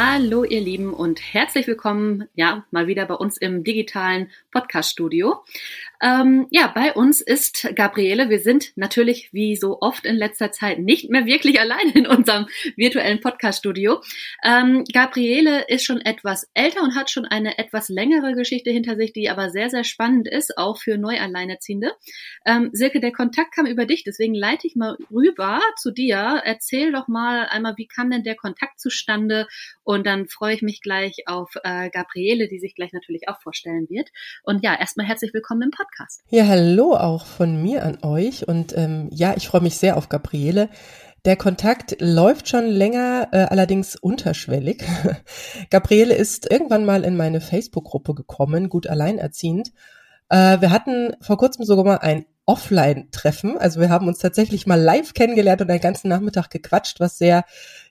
Hallo ihr Lieben und herzlich willkommen, ja, mal wieder bei uns im digitalen Podcast-Studio. Ähm, ja, bei uns ist Gabriele. Wir sind natürlich wie so oft in letzter Zeit nicht mehr wirklich allein in unserem virtuellen Podcast-Studio. Ähm, Gabriele ist schon etwas älter und hat schon eine etwas längere Geschichte hinter sich, die aber sehr, sehr spannend ist, auch für Neualleinerziehende. Ähm, Silke, der Kontakt kam über dich, deswegen leite ich mal rüber zu dir. Erzähl doch mal einmal, wie kam denn der Kontakt zustande? Und dann freue ich mich gleich auf äh, Gabriele, die sich gleich natürlich auch vorstellen wird. Und ja, erstmal herzlich willkommen im Podcast. Ja, hallo auch von mir an euch. Und ähm, ja, ich freue mich sehr auf Gabriele. Der Kontakt läuft schon länger, äh, allerdings unterschwellig. Gabriele ist irgendwann mal in meine Facebook-Gruppe gekommen, gut alleinerziehend. Äh, wir hatten vor kurzem sogar mal ein Offline-Treffen. Also wir haben uns tatsächlich mal live kennengelernt und einen ganzen Nachmittag gequatscht, was sehr,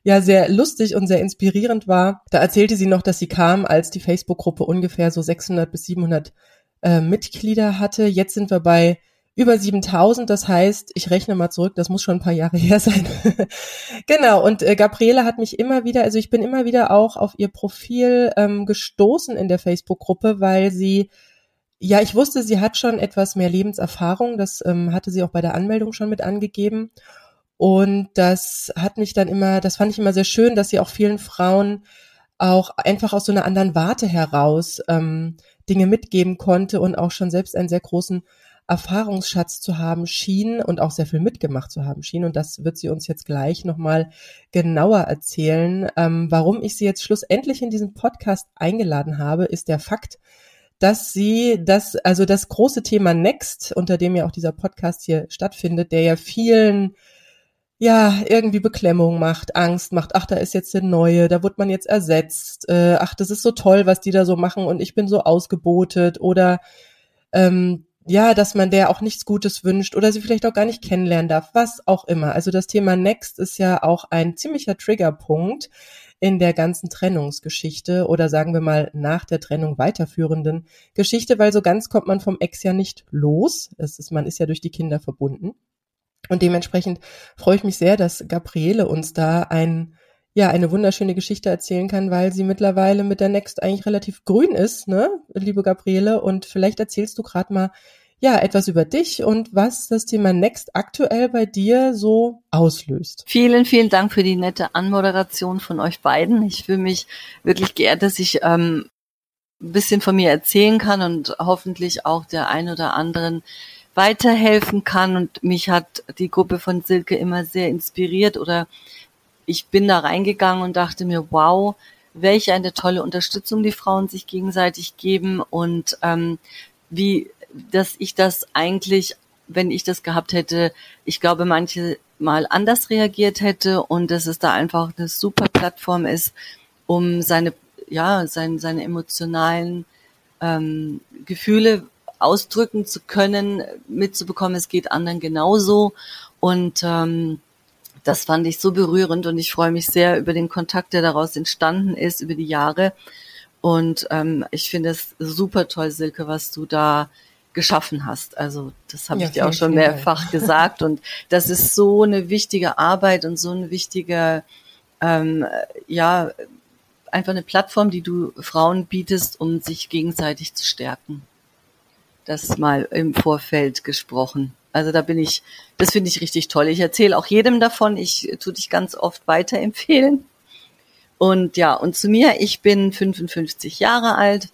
ja, sehr lustig und sehr inspirierend war. Da erzählte sie noch, dass sie kam, als die Facebook-Gruppe ungefähr so 600 bis 700 äh, Mitglieder hatte. Jetzt sind wir bei über 7000. Das heißt, ich rechne mal zurück, das muss schon ein paar Jahre her sein. genau. Und äh, Gabriele hat mich immer wieder, also ich bin immer wieder auch auf ihr Profil ähm, gestoßen in der Facebook-Gruppe, weil sie ja, ich wusste, sie hat schon etwas mehr Lebenserfahrung. Das ähm, hatte sie auch bei der Anmeldung schon mit angegeben. Und das hat mich dann immer, das fand ich immer sehr schön, dass sie auch vielen Frauen auch einfach aus so einer anderen Warte heraus ähm, Dinge mitgeben konnte und auch schon selbst einen sehr großen Erfahrungsschatz zu haben schien und auch sehr viel mitgemacht zu haben schien. Und das wird sie uns jetzt gleich nochmal genauer erzählen. Ähm, warum ich sie jetzt schlussendlich in diesen Podcast eingeladen habe, ist der Fakt, dass sie das, also das große Thema Next, unter dem ja auch dieser Podcast hier stattfindet, der ja vielen ja, irgendwie Beklemmung macht, Angst macht, ach, da ist jetzt der Neue, da wird man jetzt ersetzt, äh, ach, das ist so toll, was die da so machen und ich bin so ausgebotet oder ähm, ja, dass man der auch nichts Gutes wünscht oder sie vielleicht auch gar nicht kennenlernen darf, was auch immer. Also das Thema Next ist ja auch ein ziemlicher Triggerpunkt in der ganzen Trennungsgeschichte oder sagen wir mal nach der Trennung weiterführenden Geschichte, weil so ganz kommt man vom Ex ja nicht los. Es ist, man ist ja durch die Kinder verbunden. Und dementsprechend freue ich mich sehr, dass Gabriele uns da ein, ja, eine wunderschöne Geschichte erzählen kann, weil sie mittlerweile mit der Next eigentlich relativ grün ist, ne, liebe Gabriele. Und vielleicht erzählst du gerade mal, ja, etwas über dich und was das Thema Next aktuell bei dir so auslöst. Vielen, vielen Dank für die nette Anmoderation von euch beiden. Ich fühle mich wirklich geehrt, dass ich ähm, ein bisschen von mir erzählen kann und hoffentlich auch der ein oder anderen weiterhelfen kann. Und mich hat die Gruppe von Silke immer sehr inspiriert oder ich bin da reingegangen und dachte mir, wow, welche eine tolle Unterstützung die Frauen sich gegenseitig geben und ähm, wie, dass ich das eigentlich, wenn ich das gehabt hätte, ich glaube, manche mal anders reagiert hätte und dass es da einfach eine super Plattform ist, um seine, ja, seine, seine emotionalen ähm, Gefühle ausdrücken zu können, mitzubekommen, es geht anderen genauso. Und ähm, das fand ich so berührend und ich freue mich sehr über den Kontakt, der daraus entstanden ist über die Jahre. Und ähm, ich finde es super toll, Silke, was du da geschaffen hast. Also das habe ja, ich dir auch schon mehrfach gesagt. Und das ist so eine wichtige Arbeit und so eine wichtige, ähm, ja, einfach eine Plattform, die du Frauen bietest, um sich gegenseitig zu stärken das mal im Vorfeld gesprochen. Also da bin ich, das finde ich richtig toll. Ich erzähle auch jedem davon. Ich tue dich ganz oft weiterempfehlen. Und ja, und zu mir, ich bin 55 Jahre alt.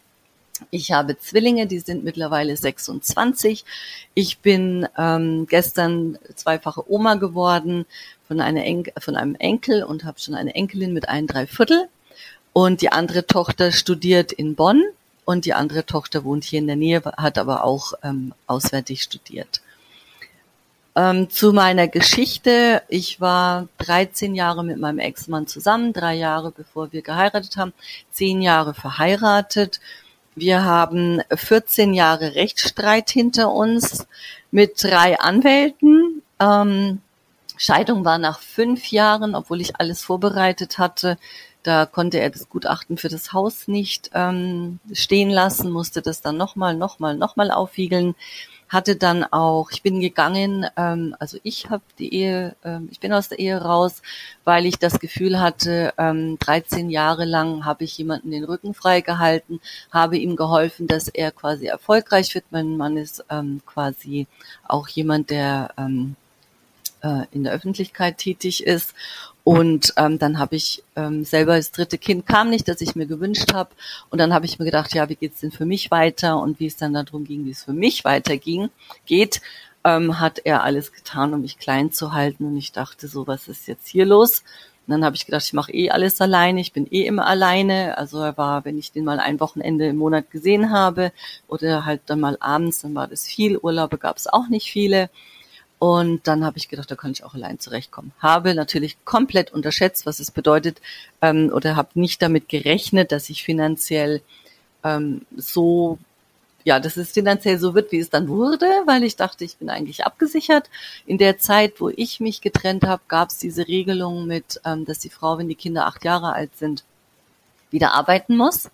Ich habe Zwillinge, die sind mittlerweile 26. Ich bin ähm, gestern zweifache Oma geworden von, einer en von einem Enkel und habe schon eine Enkelin mit ein Dreiviertel. Und die andere Tochter studiert in Bonn und die andere Tochter wohnt hier in der Nähe, hat aber auch ähm, auswärtig studiert. Ähm, zu meiner Geschichte. Ich war 13 Jahre mit meinem Ex-Mann zusammen, drei Jahre bevor wir geheiratet haben, zehn Jahre verheiratet. Wir haben 14 Jahre Rechtsstreit hinter uns mit drei Anwälten. Ähm, Scheidung war nach fünf Jahren, obwohl ich alles vorbereitet hatte Da konnte er das Gutachten für das Haus nicht ähm, stehen lassen, musste das dann nochmal, nochmal, nochmal aufwiegeln hatte dann auch, ich bin gegangen, ähm, also ich habe die Ehe, ähm, ich bin aus der Ehe raus, weil ich das Gefühl hatte, ähm, 13 Jahre lang habe ich jemanden den Rücken frei gehalten, habe ihm geholfen, dass er quasi erfolgreich wird. Mein Mann ist ähm, quasi auch jemand, der ähm, äh, in der Öffentlichkeit tätig ist und ähm, dann habe ich ähm, selber das dritte Kind kam nicht, das ich mir gewünscht habe. Und dann habe ich mir gedacht, ja, wie geht's denn für mich weiter? Und wie es dann darum ging, wie es für mich weiterging, geht, ähm, hat er alles getan, um mich klein zu halten. Und ich dachte so, was ist jetzt hier los? Und dann habe ich gedacht, ich mache eh alles alleine, ich bin eh immer alleine. Also er war, wenn ich den mal ein Wochenende im Monat gesehen habe oder halt dann mal abends, dann war das viel. Urlaube gab es auch nicht viele. Und dann habe ich gedacht, da kann ich auch allein zurechtkommen. Habe natürlich komplett unterschätzt, was es bedeutet, ähm, oder habe nicht damit gerechnet, dass ich finanziell ähm, so, ja, dass es finanziell so wird, wie es dann wurde, weil ich dachte, ich bin eigentlich abgesichert. In der Zeit, wo ich mich getrennt habe, gab es diese Regelung mit, ähm, dass die Frau, wenn die Kinder acht Jahre alt sind, wieder arbeiten muss,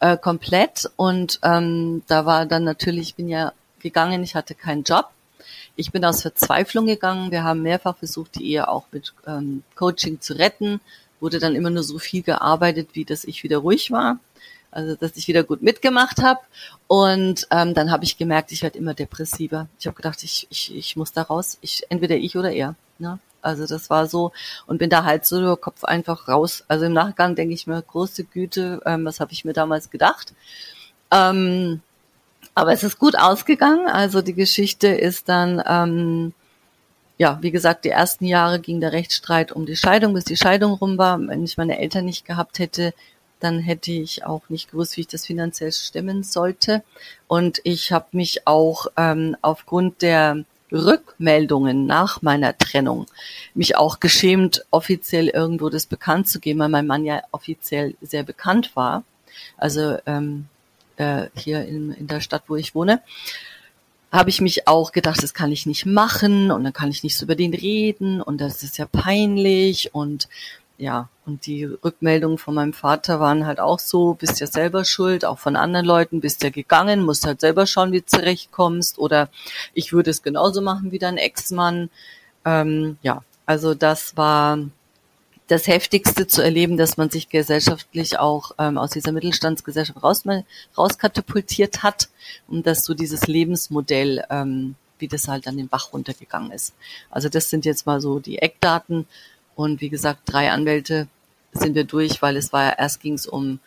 äh, komplett. Und ähm, da war dann natürlich, ich bin ja gegangen, ich hatte keinen Job ich bin aus Verzweiflung gegangen. Wir haben mehrfach versucht, die Ehe auch mit ähm, Coaching zu retten. Wurde dann immer nur so viel gearbeitet, wie dass ich wieder ruhig war. Also dass ich wieder gut mitgemacht habe. Und ähm, dann habe ich gemerkt, ich werde immer depressiver. Ich habe gedacht, ich, ich, ich muss da raus. Ich, entweder ich oder er. Ne? Also das war so und bin da halt so Kopf einfach raus. Also im Nachgang denke ich mir, große Güte, ähm, was habe ich mir damals gedacht? Ähm, aber es ist gut ausgegangen. Also die Geschichte ist dann, ähm, ja, wie gesagt, die ersten Jahre ging der Rechtsstreit um die Scheidung, bis die Scheidung rum war. Wenn ich meine Eltern nicht gehabt hätte, dann hätte ich auch nicht gewusst, wie ich das finanziell stemmen sollte. Und ich habe mich auch ähm, aufgrund der Rückmeldungen nach meiner Trennung mich auch geschämt, offiziell irgendwo das bekannt zu geben, weil mein Mann ja offiziell sehr bekannt war. Also ähm, äh, hier in, in der Stadt, wo ich wohne, habe ich mich auch gedacht, das kann ich nicht machen und dann kann ich nicht so über den reden und das ist ja peinlich und ja, und die Rückmeldungen von meinem Vater waren halt auch so, bist ja selber schuld, auch von anderen Leuten, bist ja gegangen, musst halt selber schauen, wie du zurechtkommst oder ich würde es genauso machen wie dein Ex-Mann. Ähm, ja, also das war das Heftigste zu erleben, dass man sich gesellschaftlich auch ähm, aus dieser Mittelstandsgesellschaft raus, rauskatapultiert hat und dass so dieses Lebensmodell, ähm, wie das halt an den Bach runtergegangen ist. Also das sind jetzt mal so die Eckdaten und wie gesagt, drei Anwälte sind wir durch, weil es war ja erst ging es um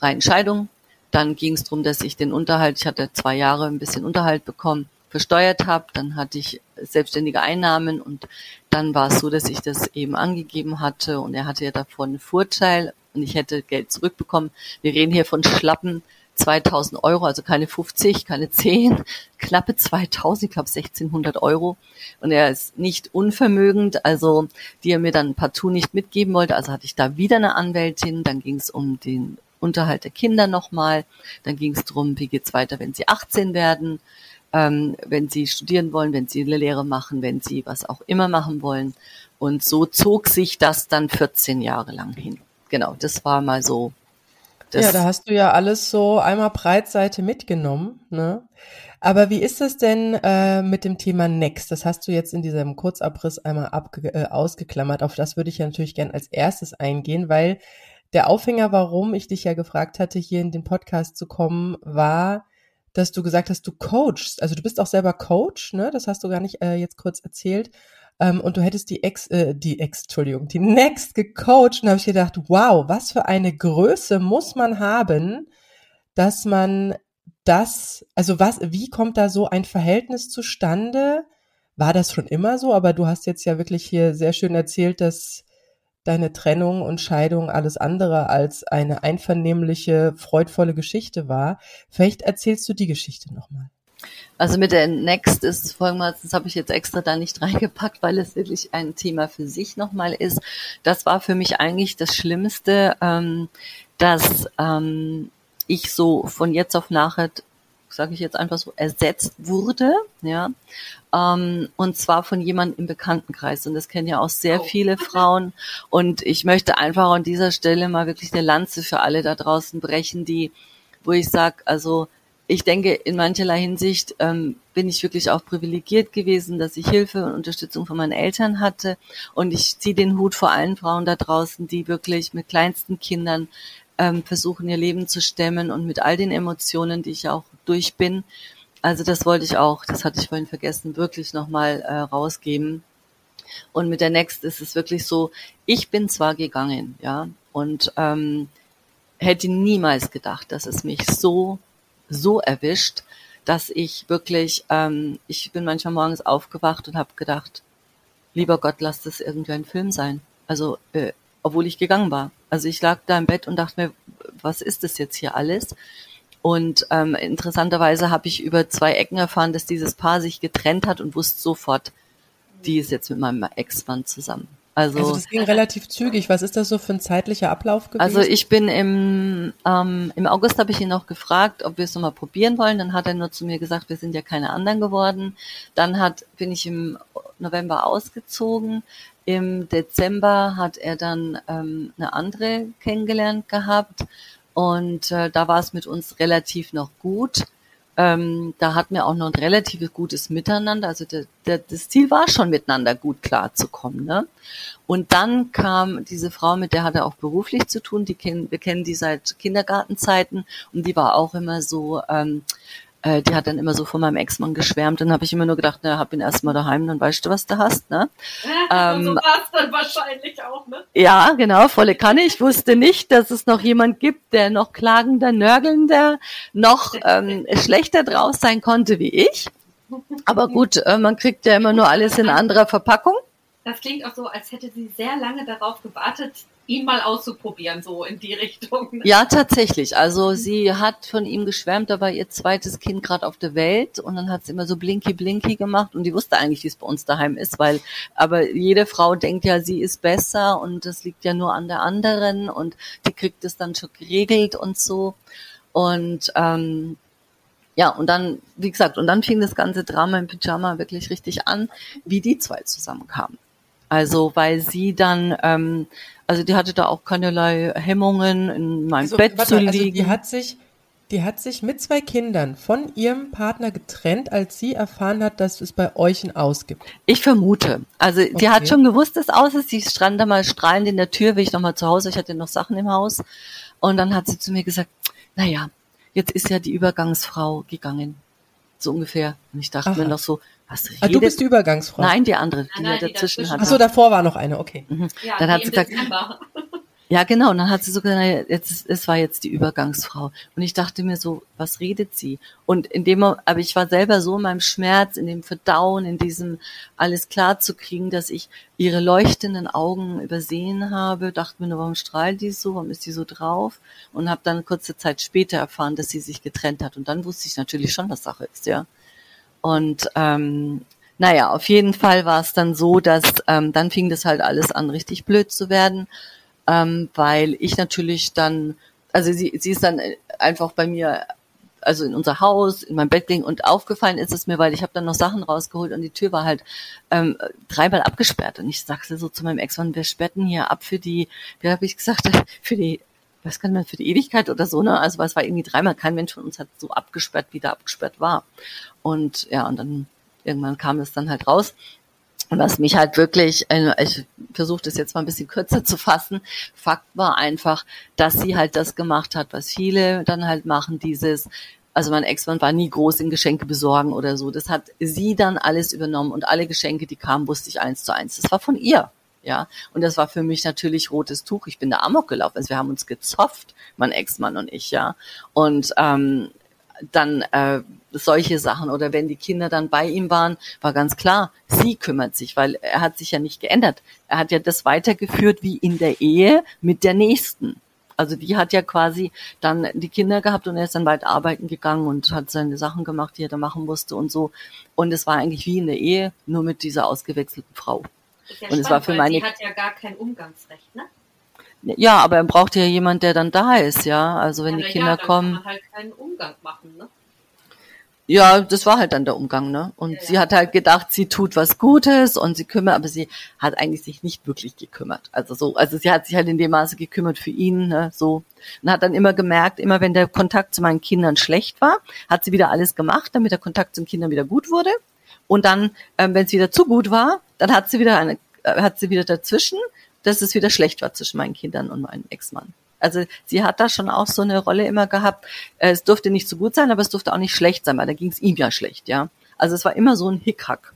rein Scheidung, dann ging es darum, dass ich den Unterhalt, ich hatte zwei Jahre ein bisschen Unterhalt bekommen, versteuert habe, dann hatte ich selbstständige Einnahmen und dann war es so, dass ich das eben angegeben hatte und er hatte ja davon einen Vorteil und ich hätte Geld zurückbekommen. Wir reden hier von schlappen 2000 Euro, also keine 50, keine 10, knappe 2000, ich glaube 1600 Euro. Und er ist nicht unvermögend, also die er mir dann partout nicht mitgeben wollte. Also hatte ich da wieder eine Anwältin. Dann ging es um den Unterhalt der Kinder nochmal. Dann ging es darum, wie geht's weiter, wenn sie 18 werden ähm, wenn sie studieren wollen, wenn sie eine Lehre machen, wenn sie was auch immer machen wollen. Und so zog sich das dann 14 Jahre lang hin. Genau, das war mal so. ja, da hast du ja alles so einmal Breitseite mitgenommen. Ne? Aber wie ist es denn äh, mit dem Thema Next? Das hast du jetzt in diesem Kurzabriss einmal äh, ausgeklammert. Auf das würde ich ja natürlich gern als erstes eingehen, weil der Aufhänger, warum ich dich ja gefragt hatte, hier in den Podcast zu kommen, war, dass du gesagt hast, du coachst. Also du bist auch selber Coach, ne? Das hast du gar nicht äh, jetzt kurz erzählt. Ähm, und du hättest die Ex, äh, die Ex, Entschuldigung, die Next gecoacht. Und habe ich gedacht, wow, was für eine Größe muss man haben, dass man das, also was, wie kommt da so ein Verhältnis zustande? War das schon immer so? Aber du hast jetzt ja wirklich hier sehr schön erzählt, dass deine Trennung und Scheidung alles andere als eine einvernehmliche, freudvolle Geschichte war. Vielleicht erzählst du die Geschichte nochmal. Also mit der Next ist folgendes, das habe ich jetzt extra da nicht reingepackt, weil es wirklich ein Thema für sich nochmal ist. Das war für mich eigentlich das Schlimmste, ähm, dass ähm, ich so von jetzt auf nachher sage ich jetzt einfach so, ersetzt wurde, ja, ähm, und zwar von jemandem im Bekanntenkreis. Und das kennen ja auch sehr oh. viele Frauen. Und ich möchte einfach an dieser Stelle mal wirklich eine Lanze für alle da draußen brechen, die, wo ich sage, also ich denke, in mancherlei Hinsicht ähm, bin ich wirklich auch privilegiert gewesen, dass ich Hilfe und Unterstützung von meinen Eltern hatte. Und ich ziehe den Hut vor allen Frauen da draußen, die wirklich mit kleinsten Kindern ähm, versuchen, ihr Leben zu stemmen und mit all den Emotionen, die ich auch durch bin. Also das wollte ich auch, das hatte ich vorhin vergessen, wirklich nochmal äh, rausgeben. Und mit der Next ist es wirklich so, ich bin zwar gegangen, ja, und ähm, hätte niemals gedacht, dass es mich so, so erwischt, dass ich wirklich, ähm, ich bin manchmal morgens aufgewacht und habe gedacht, lieber Gott, lass das irgendwie ein Film sein. Also, äh, obwohl ich gegangen war. Also ich lag da im Bett und dachte mir, was ist das jetzt hier alles? Und ähm, interessanterweise habe ich über zwei Ecken erfahren, dass dieses Paar sich getrennt hat und wusste sofort, die ist jetzt mit meinem Ex-Mann zusammen. Also, also das ging relativ zügig. Was ist das so für ein zeitlicher Ablauf gewesen? Also ich bin im, ähm, im August habe ich ihn noch gefragt, ob wir es nochmal probieren wollen. Dann hat er nur zu mir gesagt, wir sind ja keine anderen geworden. Dann hat, bin ich im November ausgezogen. Im Dezember hat er dann ähm, eine andere kennengelernt gehabt und äh, da war es mit uns relativ noch gut. Ähm, da hatten wir auch noch ein relativ gutes Miteinander. Also der, der, das Ziel war schon, miteinander gut klarzukommen. Ne? Und dann kam diese Frau, mit der hat er auch beruflich zu tun. Die kennen, wir kennen die seit Kindergartenzeiten und die war auch immer so, ähm, äh, die hat dann immer so von meinem Ex-Mann geschwärmt. Dann habe ich immer nur gedacht, na, hab ihn erstmal daheim, dann weißt du, was du hast. Ne? ähm, so war es dann wahrscheinlich auch, ne? Ja, genau, volle Kanne. Ich wusste nicht, dass es noch jemand gibt, der noch klagender, nörgelnder, noch ähm, schlechter draus sein konnte wie ich. Aber gut, äh, man kriegt ja immer nur alles in anderer Verpackung. Das klingt auch so, als hätte sie sehr lange darauf gewartet, ihn mal auszuprobieren, so in die Richtung. Ja, tatsächlich. Also sie hat von ihm geschwärmt, da war ihr zweites Kind gerade auf der Welt und dann hat sie immer so blinky blinky gemacht und die wusste eigentlich, wie es bei uns daheim ist, weil aber jede Frau denkt ja, sie ist besser und das liegt ja nur an der anderen und die kriegt es dann schon geregelt und so. Und ähm, ja, und dann, wie gesagt, und dann fing das ganze Drama im Pyjama wirklich richtig an, wie die zwei zusammenkamen. Also weil sie dann ähm, also die hatte da auch keinerlei Hemmungen, in meinem also, Bett warte, zu liegen. Also die hat sich, die hat sich mit zwei Kindern von ihrem Partner getrennt, als sie erfahren hat, dass es bei euch ein Aus gibt. Ich vermute. Also okay. die hat schon gewusst, dass Aus ist. Sie stand da mal strahlend in der Tür, will ich noch mal zu Hause. Ich hatte noch Sachen im Haus. Und dann hat sie zu mir gesagt, na ja, jetzt ist ja die Übergangsfrau gegangen. So ungefähr. Und ich dachte Aha. mir noch so, was redet? Ah, du bist die Übergangsfrau. Nein, die andere, die nein, nein, dazwischen hat. Ach so, davor war noch eine, okay. Mhm. Ja, dann hat sie gesagt, ja, genau. Und dann hat sie so gesagt, jetzt, es war jetzt die Übergangsfrau. Und ich dachte mir so, was redet sie? Und in dem, aber ich war selber so in meinem Schmerz, in dem Verdauen, in diesem alles klar zu kriegen, dass ich ihre leuchtenden Augen übersehen habe, dachte mir nur, warum strahlt die so? Warum ist die so drauf? Und habe dann kurze Zeit später erfahren, dass sie sich getrennt hat. Und dann wusste ich natürlich schon, was Sache ist, ja. Und ähm, naja, auf jeden Fall war es dann so, dass ähm, dann fing das halt alles an, richtig blöd zu werden, ähm, weil ich natürlich dann, also sie, sie ist dann einfach bei mir, also in unser Haus, in mein Bett ging und aufgefallen ist es mir, weil ich habe dann noch Sachen rausgeholt und die Tür war halt ähm, dreimal abgesperrt. Und ich sagte so zu meinem Ex-Mann, wir sperrten hier ab für die, wie habe ich gesagt, für die was kann man für die Ewigkeit oder so, ne? Also es war irgendwie dreimal, kein Mensch von uns hat so abgesperrt, wie der abgesperrt war. Und ja, und dann irgendwann kam es dann halt raus. Und was mich halt wirklich, äh, ich versuche das jetzt mal ein bisschen kürzer zu fassen, Fakt war einfach, dass sie halt das gemacht hat, was viele dann halt machen, dieses, also mein Ex-Mann war nie groß in Geschenke besorgen oder so. Das hat sie dann alles übernommen und alle Geschenke, die kamen, wusste ich eins zu eins. Das war von ihr. Ja, und das war für mich natürlich rotes Tuch. Ich bin da amok gelaufen. Also wir haben uns gezofft, mein Ex-Mann und ich, ja. Und ähm, dann äh, solche Sachen oder wenn die Kinder dann bei ihm waren, war ganz klar, sie kümmert sich, weil er hat sich ja nicht geändert. Er hat ja das weitergeführt wie in der Ehe mit der nächsten. Also die hat ja quasi dann die Kinder gehabt und er ist dann weit arbeiten gegangen und hat seine Sachen gemacht, die er da machen musste und so. Und es war eigentlich wie in der Ehe, nur mit dieser ausgewechselten Frau. Ja und es war für meine. Sie hat ja gar kein Umgangsrecht, ne? Ja, aber er braucht ja jemand, der dann da ist, ja. Also wenn ja, die Kinder ja, dann kommen. Kann man halt keinen Umgang machen, ne? ja, das war halt dann der Umgang, ne? Und ja, sie hat halt gedacht, sie tut was Gutes und sie kümmert, aber sie hat eigentlich sich nicht wirklich gekümmert. Also so, also sie hat sich halt in dem Maße gekümmert für ihn, ne? So und hat dann immer gemerkt, immer wenn der Kontakt zu meinen Kindern schlecht war, hat sie wieder alles gemacht, damit der Kontakt zu den Kindern wieder gut wurde. Und dann, ähm, wenn es wieder zu gut war, dann hat sie wieder eine, äh, hat sie wieder dazwischen, dass es wieder schlecht war zwischen meinen Kindern und meinem Ex-Mann. Also sie hat da schon auch so eine Rolle immer gehabt. Äh, es durfte nicht so gut sein, aber es durfte auch nicht schlecht sein, weil da ging es ihm ja schlecht, ja. Also es war immer so ein Hickhack.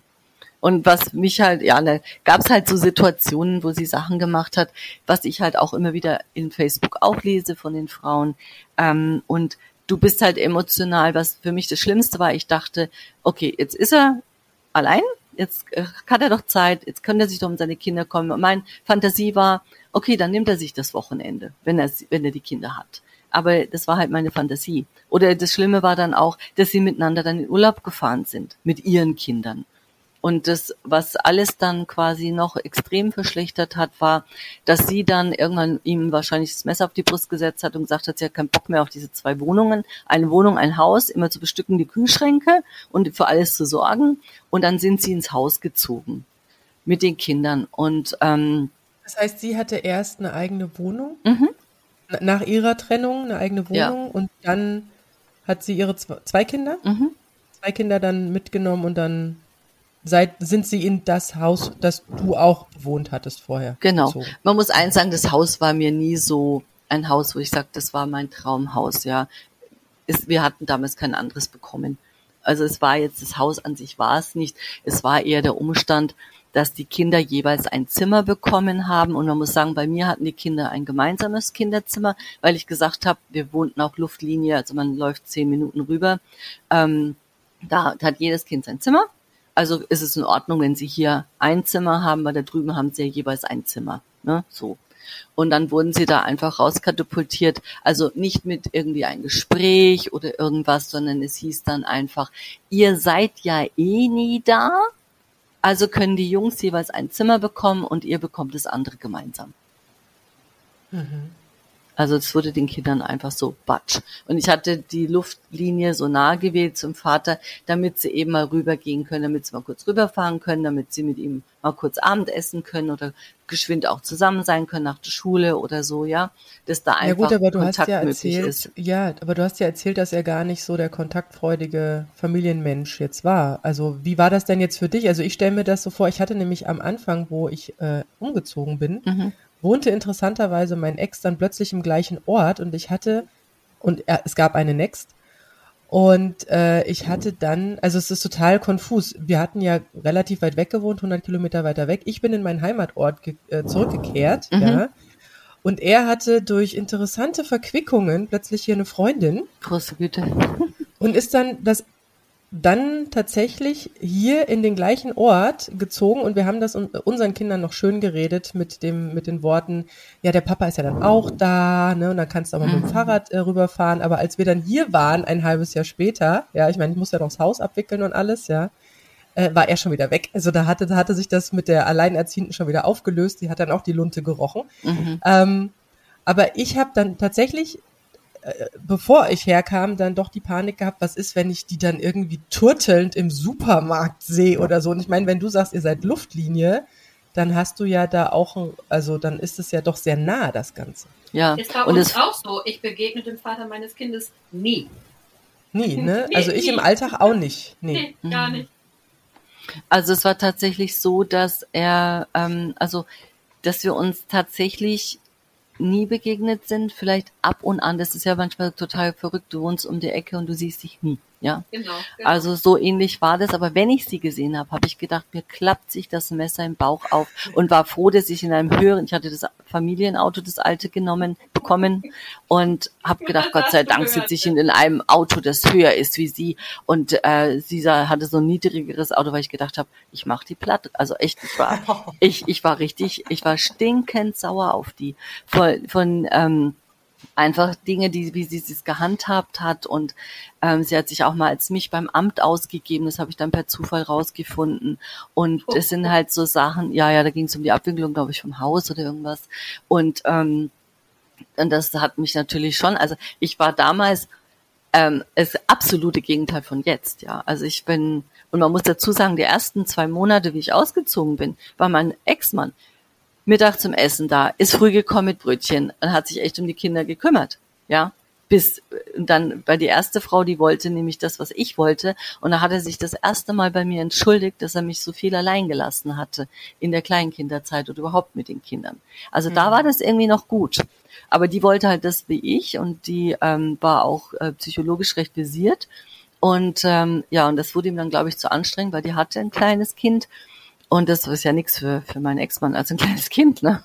Und was mich halt, ja, da gab es halt so Situationen, wo sie Sachen gemacht hat, was ich halt auch immer wieder in Facebook auch lese von den Frauen. Ähm, und du bist halt emotional, was für mich das Schlimmste war. Ich dachte, okay, jetzt ist er allein, jetzt äh, hat er doch Zeit, jetzt könnte er sich doch um seine Kinder kommen. Und meine Fantasie war, okay, dann nimmt er sich das Wochenende, wenn er, wenn er die Kinder hat. Aber das war halt meine Fantasie. Oder das Schlimme war dann auch, dass sie miteinander dann in Urlaub gefahren sind mit ihren Kindern. Und das, was alles dann quasi noch extrem verschlechtert hat, war, dass sie dann irgendwann ihm wahrscheinlich das Messer auf die Brust gesetzt hat und gesagt hat, sie hat keinen Bock mehr auf diese zwei Wohnungen. Eine Wohnung, ein Haus, immer zu bestücken, die Kühlschränke und für alles zu sorgen. Und dann sind sie ins Haus gezogen mit den Kindern. Und ähm, das heißt, sie hatte erst eine eigene Wohnung, mhm. nach ihrer Trennung eine eigene Wohnung ja. und dann hat sie ihre zwei Kinder, mhm. zwei Kinder dann mitgenommen und dann seit, sind sie in das Haus, das du auch bewohnt hattest vorher. Genau. Gezogen. Man muss eins sagen, das Haus war mir nie so ein Haus, wo ich sage, das war mein Traumhaus, ja. Ist, wir hatten damals kein anderes bekommen. Also es war jetzt, das Haus an sich war es nicht. Es war eher der Umstand, dass die Kinder jeweils ein Zimmer bekommen haben. Und man muss sagen, bei mir hatten die Kinder ein gemeinsames Kinderzimmer, weil ich gesagt habe, wir wohnten auch Luftlinie, also man läuft zehn Minuten rüber. Ähm, da hat jedes Kind sein Zimmer. Also ist es in Ordnung, wenn sie hier ein Zimmer haben, weil da drüben haben sie ja jeweils ein Zimmer. Ne? So. Und dann wurden sie da einfach rauskatapultiert. Also nicht mit irgendwie ein Gespräch oder irgendwas, sondern es hieß dann einfach, ihr seid ja eh nie da. Also können die Jungs jeweils ein Zimmer bekommen und ihr bekommt das andere gemeinsam. Mhm. Also es wurde den Kindern einfach so batsch. Und ich hatte die Luftlinie so nahe gewählt zum Vater, damit sie eben mal rübergehen können, damit sie mal kurz rüberfahren können, damit sie mit ihm mal kurz Abendessen können oder geschwind auch zusammen sein können nach der Schule oder so, ja. Dass da einfach ja gut, aber du Kontakt hast ja erzählt, ist. Ja, aber du hast ja erzählt, dass er gar nicht so der kontaktfreudige Familienmensch jetzt war. Also wie war das denn jetzt für dich? Also ich stelle mir das so vor, ich hatte nämlich am Anfang, wo ich äh, umgezogen bin, mhm wohnte interessanterweise mein Ex dann plötzlich im gleichen Ort und ich hatte, und er, es gab eine Next, und äh, ich hatte dann, also es ist total konfus. Wir hatten ja relativ weit weg gewohnt, 100 Kilometer weiter weg. Ich bin in meinen Heimatort äh, zurückgekehrt, mhm. ja. Und er hatte durch interessante Verquickungen plötzlich hier eine Freundin. Große Güte. Und ist dann das dann tatsächlich hier in den gleichen Ort gezogen und wir haben das unseren Kindern noch schön geredet mit dem mit den Worten, ja, der Papa ist ja dann auch da, ne, und dann kannst du auch mal mit dem mhm. Fahrrad äh, rüberfahren, aber als wir dann hier waren, ein halbes Jahr später, ja, ich meine, ich muss ja noch das Haus abwickeln und alles, ja, äh, war er schon wieder weg. Also da hatte, da hatte sich das mit der Alleinerziehenden schon wieder aufgelöst, die hat dann auch die Lunte gerochen. Mhm. Ähm, aber ich habe dann tatsächlich äh, bevor ich herkam, dann doch die Panik gehabt, was ist, wenn ich die dann irgendwie turtelnd im Supermarkt sehe oder so. Und ich meine, wenn du sagst, ihr seid Luftlinie, dann hast du ja da auch, ein, also dann ist es ja doch sehr nah, das Ganze. Ja. Ist bei und uns auch so. Ich begegne dem Vater meines Kindes nie. Nie, ne? Nee, also ich nie. im Alltag auch nicht. Nee. nee gar nicht. Also es war tatsächlich so, dass er, ähm, also dass wir uns tatsächlich nie begegnet sind, vielleicht ab und an. Das ist ja manchmal total verrückt. Du wohnst um die Ecke und du siehst dich nie. Ja. Genau, genau. Also so ähnlich war das. Aber wenn ich sie gesehen habe, habe ich gedacht, mir klappt sich das Messer im Bauch auf und war froh, dass ich in einem höheren, ich hatte das Familienauto, das alte genommen, bekommen und habe gedacht, Gott sei Dank sitze ich in, in, einem Auto, das höher ist wie sie. Und äh, sie hatte so ein niedrigeres Auto, weil ich gedacht habe, ich mache die platt. Also echt, ich war, ich, ich war richtig, ich war stinkend sauer auf die. Von, von ähm, einfach Dinge, die, wie sie es gehandhabt hat und ähm, sie hat sich auch mal als mich beim Amt ausgegeben, das habe ich dann per Zufall rausgefunden und oh. es sind halt so Sachen, ja, ja, da ging es um die Abwicklung, glaube ich, vom Haus oder irgendwas und ähm, und das hat mich natürlich schon, also ich war damals ähm, ist absolute Gegenteil von jetzt, ja. Also ich bin, und man muss dazu sagen, die ersten zwei Monate, wie ich ausgezogen bin, war mein Ex-Mann Mittag zum Essen da, ist früh gekommen mit Brötchen und hat sich echt um die Kinder gekümmert, ja bis dann bei die erste Frau, die wollte nämlich das, was ich wollte. Und da hat er sich das erste Mal bei mir entschuldigt, dass er mich so viel allein gelassen hatte in der Kleinkinderzeit oder überhaupt mit den Kindern. Also mhm. da war das irgendwie noch gut. Aber die wollte halt das wie ich und die ähm, war auch äh, psychologisch recht visiert. Und ähm, ja, und das wurde ihm dann, glaube ich, zu anstrengend, weil die hatte ein kleines Kind. Und das ist ja nichts für, für meinen Ex-Mann als ein kleines Kind, ne?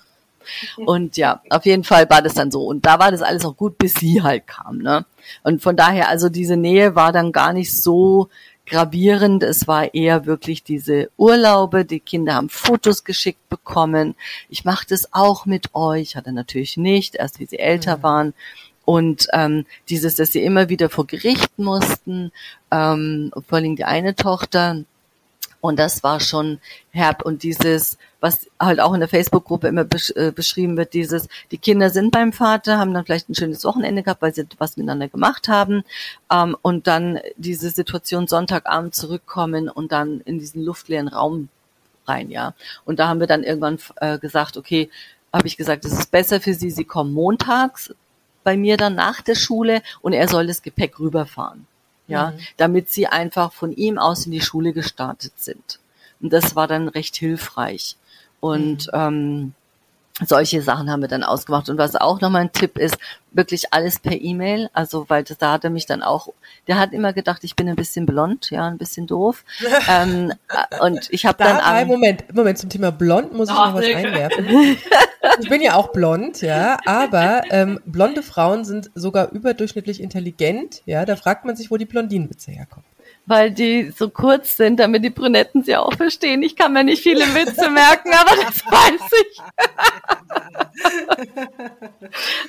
Und ja, auf jeden Fall war das dann so. Und da war das alles auch gut, bis sie halt kam. Ne? Und von daher, also diese Nähe war dann gar nicht so gravierend. Es war eher wirklich diese Urlaube. Die Kinder haben Fotos geschickt bekommen. Ich mache das auch mit euch. Hatte natürlich nicht, erst wie sie älter mhm. waren. Und ähm, dieses, dass sie immer wieder vor Gericht mussten, ähm, vor allem die eine Tochter, und das war schon herb. Und dieses, was halt auch in der Facebook-Gruppe immer besch äh, beschrieben wird, dieses, die Kinder sind beim Vater, haben dann vielleicht ein schönes Wochenende gehabt, weil sie was miteinander gemacht haben. Ähm, und dann diese Situation Sonntagabend zurückkommen und dann in diesen luftleeren Raum rein, ja. Und da haben wir dann irgendwann äh, gesagt, okay, habe ich gesagt, es ist besser für sie, sie kommen montags bei mir dann nach der Schule und er soll das Gepäck rüberfahren ja, mhm. damit sie einfach von ihm aus in die Schule gestartet sind. Und das war dann recht hilfreich. Und mhm. ähm, solche Sachen haben wir dann ausgemacht. Und was auch nochmal ein Tipp ist, wirklich alles per E-Mail. Also, weil das, da hat er mich dann auch, der hat immer gedacht, ich bin ein bisschen blond, ja, ein bisschen doof. ähm, äh, und ich habe dann. Da, Moment, Moment, zum Thema blond muss ich oh, noch was einwerfen. ich bin ja auch blond, ja, aber ähm, blonde Frauen sind sogar überdurchschnittlich intelligent, ja. Da fragt man sich, wo die Blondinenwitze herkommen weil die so kurz sind, damit die Brünetten sie auch verstehen. Ich kann mir nicht viele Witze merken, aber das weiß ich.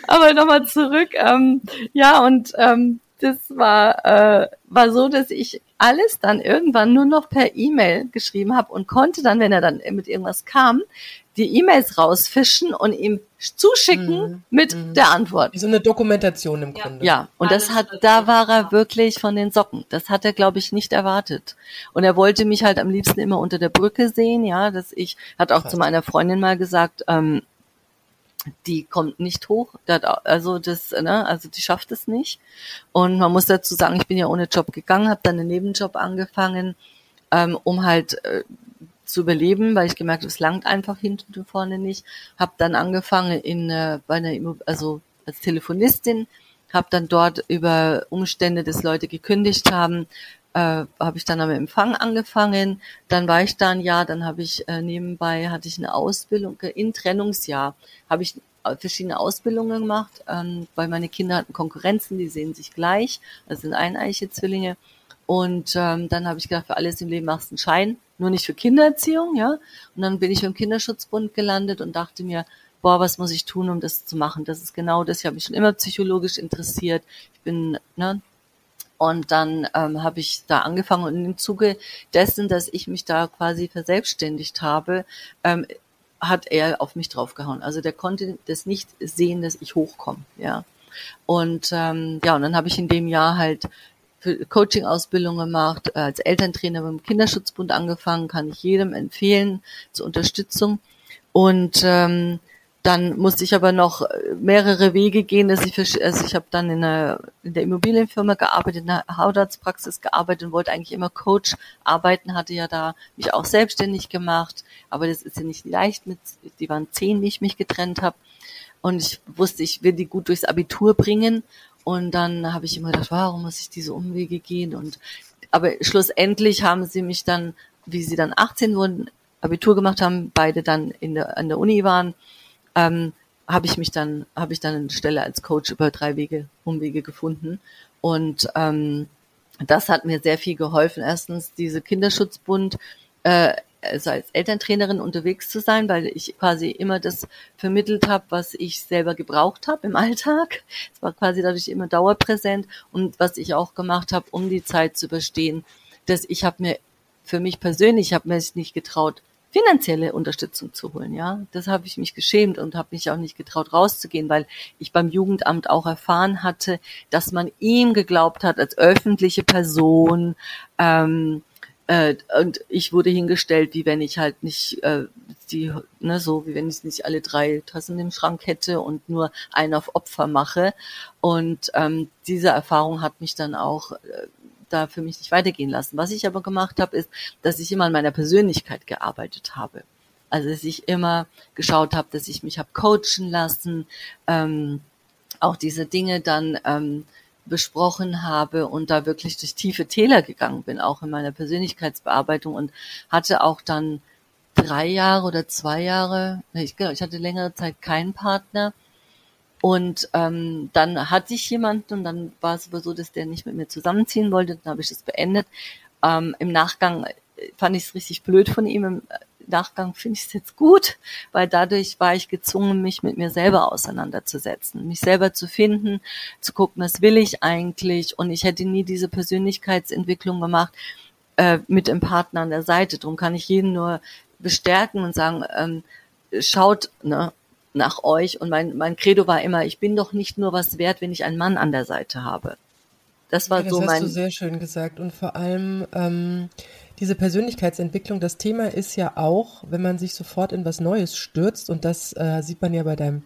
aber nochmal zurück. Ähm, ja, und ähm, das war, äh, war so, dass ich alles dann irgendwann nur noch per E-Mail geschrieben habe und konnte dann, wenn er dann mit irgendwas kam, die E-Mails rausfischen und ihm zuschicken mhm. mit mhm. der Antwort. So eine Dokumentation im Grunde. Ja, und das hat, da war er wirklich von den Socken. Das hat er, glaube ich, nicht erwartet. Und er wollte mich halt am liebsten immer unter der Brücke sehen, ja, dass ich, hat auch Krass. zu meiner Freundin mal gesagt, ähm, die kommt nicht hoch, also das, ne, also die schafft es nicht. Und man muss dazu sagen, ich bin ja ohne Job gegangen, habe dann einen Nebenjob angefangen, ähm, um halt äh, zu überleben, weil ich gemerkt habe, es langt einfach hinten und vorne nicht. Habe dann angefangen in äh, bei einer also als Telefonistin, habe dann dort über Umstände, dass Leute gekündigt haben, äh, habe ich dann am Empfang angefangen. Dann war ich da ein Jahr, dann habe ich äh, nebenbei hatte ich eine Ausbildung in Trennungsjahr, habe ich verschiedene Ausbildungen gemacht, ähm, weil meine Kinder hatten Konkurrenzen, die sehen sich gleich, das sind eineiche Zwillinge. Und ähm, dann habe ich gedacht, für alles im Leben machst du einen Schein, nur nicht für Kindererziehung, ja. Und dann bin ich beim Kinderschutzbund gelandet und dachte mir, boah, was muss ich tun, um das zu machen? Das ist genau das. Ich habe mich schon immer psychologisch interessiert. Ich bin, ne, und dann ähm, habe ich da angefangen und im Zuge dessen, dass ich mich da quasi verselbstständigt habe, ähm, hat er auf mich draufgehauen. Also der konnte das nicht sehen, dass ich hochkomme, ja. Und ähm, ja, und dann habe ich in dem Jahr halt Coaching-Ausbildung gemacht, äh, als Elterntrainer beim Kinderschutzbund angefangen, kann ich jedem empfehlen zur Unterstützung. Und ähm, dann musste ich aber noch mehrere Wege gehen, dass ich, also ich habe dann in der, in der Immobilienfirma gearbeitet, in der Hautarztpraxis gearbeitet und wollte eigentlich immer Coach arbeiten, hatte ja da mich auch selbstständig gemacht, aber das ist ja nicht leicht mit, die waren zehn, wie ich mich getrennt habe. Und ich wusste, ich will die gut durchs Abitur bringen. Und dann habe ich immer gedacht, warum muss ich diese Umwege gehen? Und aber schlussendlich haben sie mich dann, wie sie dann 18 wurden, Abitur gemacht haben, beide dann in der, an der Uni waren, ähm, habe ich mich dann, habe ich dann eine Stelle als Coach über drei Wege, Umwege gefunden. Und ähm, das hat mir sehr viel geholfen. Erstens diese Kinderschutzbund äh, also als Elterntrainerin unterwegs zu sein, weil ich quasi immer das vermittelt habe, was ich selber gebraucht habe im Alltag. Es war quasi dadurch immer dauerpräsent und was ich auch gemacht habe, um die Zeit zu überstehen, dass ich habe mir für mich persönlich, ich habe mir nicht getraut, finanzielle Unterstützung zu holen. Ja, das habe ich mich geschämt und habe mich auch nicht getraut rauszugehen, weil ich beim Jugendamt auch erfahren hatte, dass man ihm geglaubt hat als öffentliche Person. Ähm, äh, und ich wurde hingestellt, wie wenn ich halt nicht äh, die, ne, so wie wenn ich nicht alle drei Tassen im Schrank hätte und nur einen auf Opfer mache. Und ähm, diese Erfahrung hat mich dann auch äh, da für mich nicht weitergehen lassen. Was ich aber gemacht habe, ist, dass ich immer an meiner Persönlichkeit gearbeitet habe. Also dass ich immer geschaut habe, dass ich mich habe coachen lassen, ähm, auch diese Dinge dann ähm, besprochen habe und da wirklich durch tiefe Täler gegangen bin, auch in meiner Persönlichkeitsbearbeitung und hatte auch dann drei Jahre oder zwei Jahre, ich, ich hatte längere Zeit keinen Partner und ähm, dann hatte ich jemanden und dann war es aber so, dass der nicht mit mir zusammenziehen wollte. Dann habe ich das beendet. Ähm, Im Nachgang äh, fand ich es richtig blöd von ihm. Im Nachgang finde ich es jetzt gut, weil dadurch war ich gezwungen, mich mit mir selber auseinanderzusetzen, mich selber zu finden, zu gucken, was will ich eigentlich. Und ich hätte nie diese Persönlichkeitsentwicklung gemacht äh, mit dem Partner an der Seite. Darum kann ich jeden nur bestärken und sagen, ähm, schaut, ne, nach euch. Und mein, mein Credo war immer, ich bin doch nicht nur was wert, wenn ich einen Mann an der Seite habe. Das war ja, das so mein. Das hast du sehr schön gesagt. Und vor allem ähm, diese Persönlichkeitsentwicklung, das Thema ist ja auch, wenn man sich sofort in was Neues stürzt, und das äh, sieht man ja bei deinem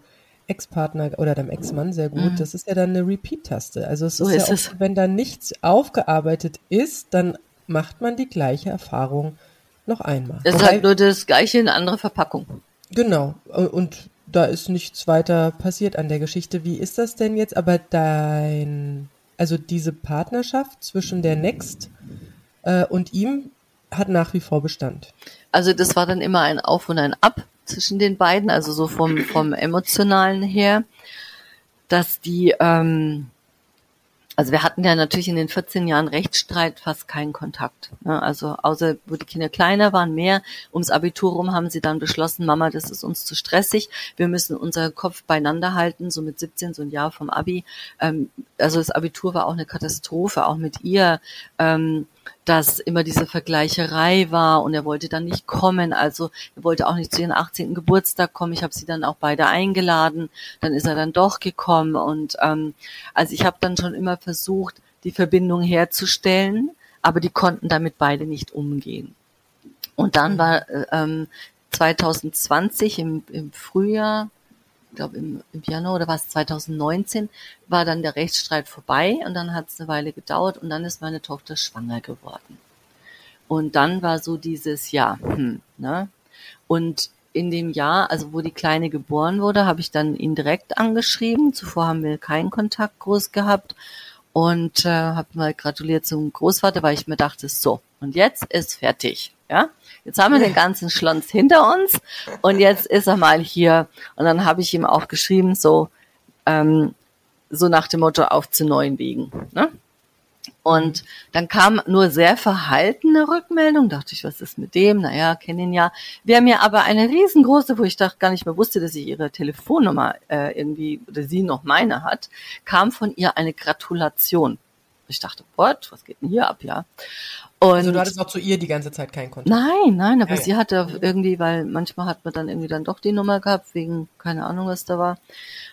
Ex-Partner oder deinem Ex-Mann sehr gut, mhm. das ist ja dann eine Repeat-Taste. Also es so ist, ist ja auch, wenn da nichts aufgearbeitet ist, dann macht man die gleiche Erfahrung noch einmal. Es ist halt nur das gleiche in andere Verpackung. Genau. Und da ist nichts weiter passiert an der Geschichte. Wie ist das denn jetzt? Aber dein, also diese Partnerschaft zwischen der Next äh, und ihm hat nach wie vor Bestand. Also das war dann immer ein Auf und ein Ab zwischen den beiden, also so vom, vom emotionalen her, dass die, ähm, also wir hatten ja natürlich in den 14 Jahren Rechtsstreit fast keinen Kontakt. Ne? Also außer wo die Kinder kleiner waren, mehr. Ums Abitur rum haben sie dann beschlossen, Mama, das ist uns zu stressig. Wir müssen unser Kopf beieinander halten, so mit 17, so ein Jahr vom Abi. Ähm, also das Abitur war auch eine Katastrophe, auch mit ihr. Ähm, dass immer diese Vergleicherei war und er wollte dann nicht kommen. Also er wollte auch nicht zu ihrem 18. Geburtstag kommen. Ich habe sie dann auch beide eingeladen. Dann ist er dann doch gekommen. Und ähm, also ich habe dann schon immer versucht, die Verbindung herzustellen, aber die konnten damit beide nicht umgehen. Und dann mhm. war äh, ähm, 2020 im, im Frühjahr glaube im, im Januar oder was 2019 war dann der Rechtsstreit vorbei und dann hat es eine Weile gedauert und dann ist meine Tochter schwanger geworden. Und dann war so dieses Jahr, hm, ne? Und in dem Jahr, also wo die Kleine geboren wurde, habe ich dann ihn direkt angeschrieben. Zuvor haben wir keinen Kontakt groß gehabt und äh, habe mal gratuliert zum Großvater, weil ich mir dachte, so, und jetzt ist fertig. Ja, jetzt haben wir den ganzen Schlons hinter uns und jetzt ist er mal hier. Und dann habe ich ihm auch geschrieben, so, ähm, so nach dem Motto auf zu neuen Wegen. Ne? Und dann kam nur sehr verhaltene Rückmeldung. Dachte ich, was ist mit dem? Naja, kenne ihn ja. Wer mir aber eine riesengroße, wo ich dachte, gar nicht mehr wusste, dass sie ihre Telefonnummer äh, irgendwie oder sie noch meine hat, kam von ihr eine Gratulation. Ich dachte, what? Was geht denn hier ab, ja? Und also du hattest auch zu ihr die ganze Zeit keinen Kontakt? Nein, nein, aber ja, sie hatte irgendwie, weil manchmal hat man dann irgendwie dann doch die Nummer gehabt, wegen keine Ahnung, was da war.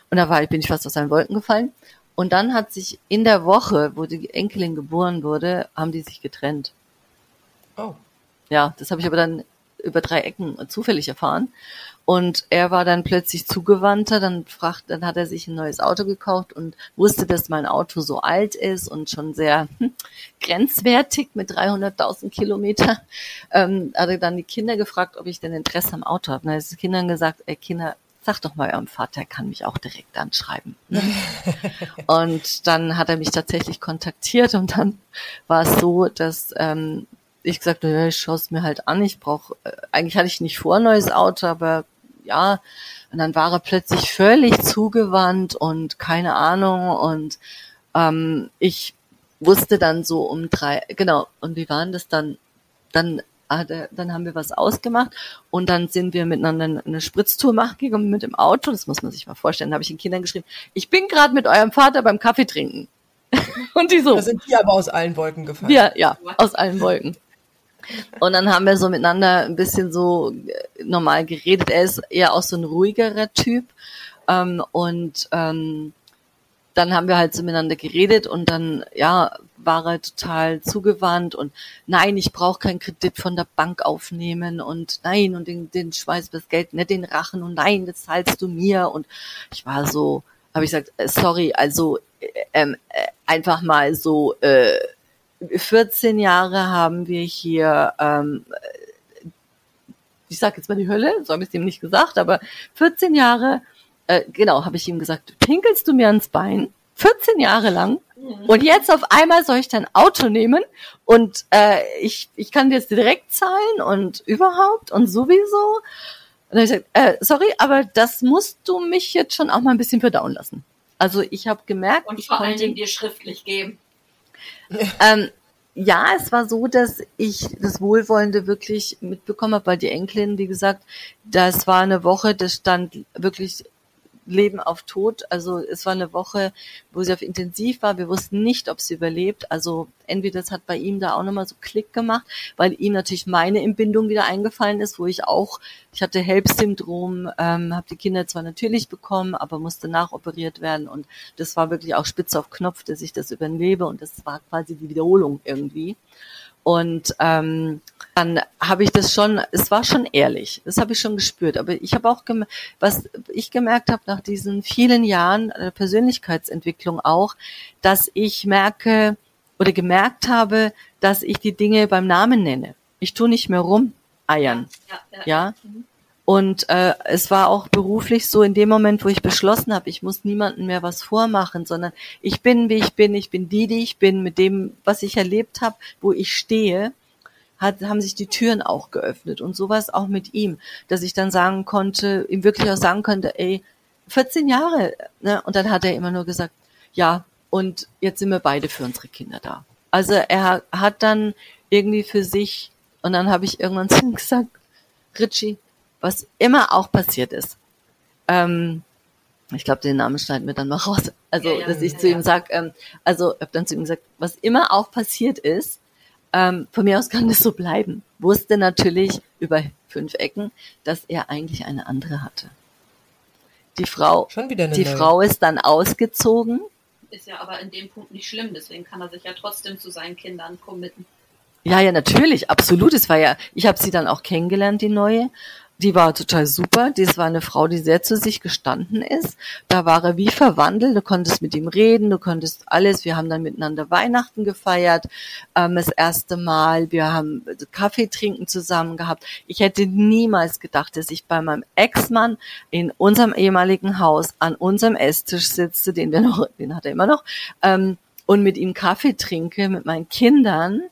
Und da war, bin ich fast aus seinen Wolken gefallen. Und dann hat sich in der Woche, wo die Enkelin geboren wurde, haben die sich getrennt. Oh. Ja, das habe ich aber dann über drei Ecken zufällig erfahren. Und er war dann plötzlich zugewandter, dann fragt, dann hat er sich ein neues Auto gekauft und wusste, dass mein Auto so alt ist und schon sehr hm, grenzwertig mit 300.000 Kilometer. Ähm, hat er dann die Kinder gefragt, ob ich denn Interesse am Auto habe. Dann hat die Kindern gesagt, ey Kinder, sag doch mal eurem Vater, er kann mich auch direkt anschreiben. Ne? und dann hat er mich tatsächlich kontaktiert und dann war es so, dass ähm, ich gesagt habe, ja, ich schaue es mir halt an. Ich brauche, äh, eigentlich hatte ich nicht vor ein neues Auto, aber ja, und dann war er plötzlich völlig zugewandt und keine Ahnung und ähm, ich wusste dann so um drei, genau, und wie waren das dann? Dann er, dann haben wir was ausgemacht und dann sind wir miteinander eine Spritztour machen gegangen mit dem Auto, das muss man sich mal vorstellen, da habe ich den Kindern geschrieben, ich bin gerade mit eurem Vater beim Kaffee trinken. und die so. Da sind die aber aus allen Wolken gefallen. Ja, ja, aus allen Wolken. Und dann haben wir so miteinander ein bisschen so äh, normal geredet. Er ist eher auch so ein ruhigerer Typ. Ähm, und ähm, dann haben wir halt so miteinander geredet und dann, ja, war er total zugewandt und nein, ich brauche keinen Kredit von der Bank aufnehmen und nein, und den, den schmeiß das Geld nicht den Rachen und nein, das zahlst du mir. Und ich war so, habe ich gesagt, äh, sorry, also äh, ähm, äh, einfach mal so, äh, 14 Jahre haben wir hier, ähm, ich sage jetzt mal die Hölle, so habe ich es ihm nicht gesagt, aber 14 Jahre, äh, genau, habe ich ihm gesagt, pinkelst du mir ans Bein, 14 Jahre lang, mhm. und jetzt auf einmal soll ich dein Auto nehmen und äh, ich, ich kann dir jetzt direkt zahlen und überhaupt und sowieso. Und dann habe ich gesagt, äh, sorry, aber das musst du mich jetzt schon auch mal ein bisschen verdauen lassen. Also ich habe gemerkt, und ich vor allen Dingen dir schriftlich geben. ähm, ja, es war so, dass ich das Wohlwollende wirklich mitbekommen habe, weil die Enkelin, wie gesagt, das war eine Woche, das stand wirklich Leben auf Tod. Also es war eine Woche, wo sie auf Intensiv war. Wir wussten nicht, ob sie überlebt. Also entweder das hat bei ihm da auch nochmal so Klick gemacht, weil ihm natürlich meine Entbindung wieder eingefallen ist, wo ich auch, ich hatte HELP-Syndrom, ähm, habe die Kinder zwar natürlich bekommen, aber musste nachoperiert werden und das war wirklich auch spitz auf Knopf, dass ich das überlebe und das war quasi die Wiederholung irgendwie. Und ähm, dann habe ich das schon, es war schon ehrlich, das habe ich schon gespürt. Aber ich habe auch, was ich gemerkt habe nach diesen vielen Jahren äh, Persönlichkeitsentwicklung auch, dass ich merke oder gemerkt habe, dass ich die Dinge beim Namen nenne. Ich tue nicht mehr rum eiern. Ja. ja, ja. ja? Mhm. Und äh, es war auch beruflich so in dem Moment, wo ich beschlossen habe, ich muss niemandem mehr was vormachen, sondern ich bin, wie ich bin, ich bin die, die ich bin, mit dem, was ich erlebt habe, wo ich stehe, hat, haben sich die Türen auch geöffnet. Und sowas auch mit ihm, dass ich dann sagen konnte, ihm wirklich auch sagen konnte, ey, 14 Jahre. Ne? Und dann hat er immer nur gesagt, ja, und jetzt sind wir beide für unsere Kinder da. Also er hat dann irgendwie für sich, und dann habe ich irgendwann zu ihm gesagt, Richie, was immer auch passiert ist. Ähm, ich glaube, den Namen schneiden wir dann mal raus. Also, ja, ja, dass ich ja, zu ihm sag, ähm, also habe dann zu ihm gesagt, was immer auch passiert ist, ähm, von mir aus kann das so bleiben. Wusste natürlich über fünf Ecken, dass er eigentlich eine andere hatte. Die Frau, die neue. Frau ist dann ausgezogen. Ist ja aber in dem Punkt nicht schlimm, deswegen kann er sich ja trotzdem zu seinen Kindern committen. Ja, ja, natürlich, absolut. Es war ja, ich habe sie dann auch kennengelernt, die neue die war total super. Das war eine Frau, die sehr zu sich gestanden ist. Da war er wie verwandelt. Du konntest mit ihm reden, du konntest alles. Wir haben dann miteinander Weihnachten gefeiert, ähm, das erste Mal. Wir haben Kaffee trinken zusammen gehabt. Ich hätte niemals gedacht, dass ich bei meinem Ex-Mann in unserem ehemaligen Haus an unserem Esstisch sitze, den wir noch, den hat er immer noch, ähm, und mit ihm Kaffee trinke, mit meinen Kindern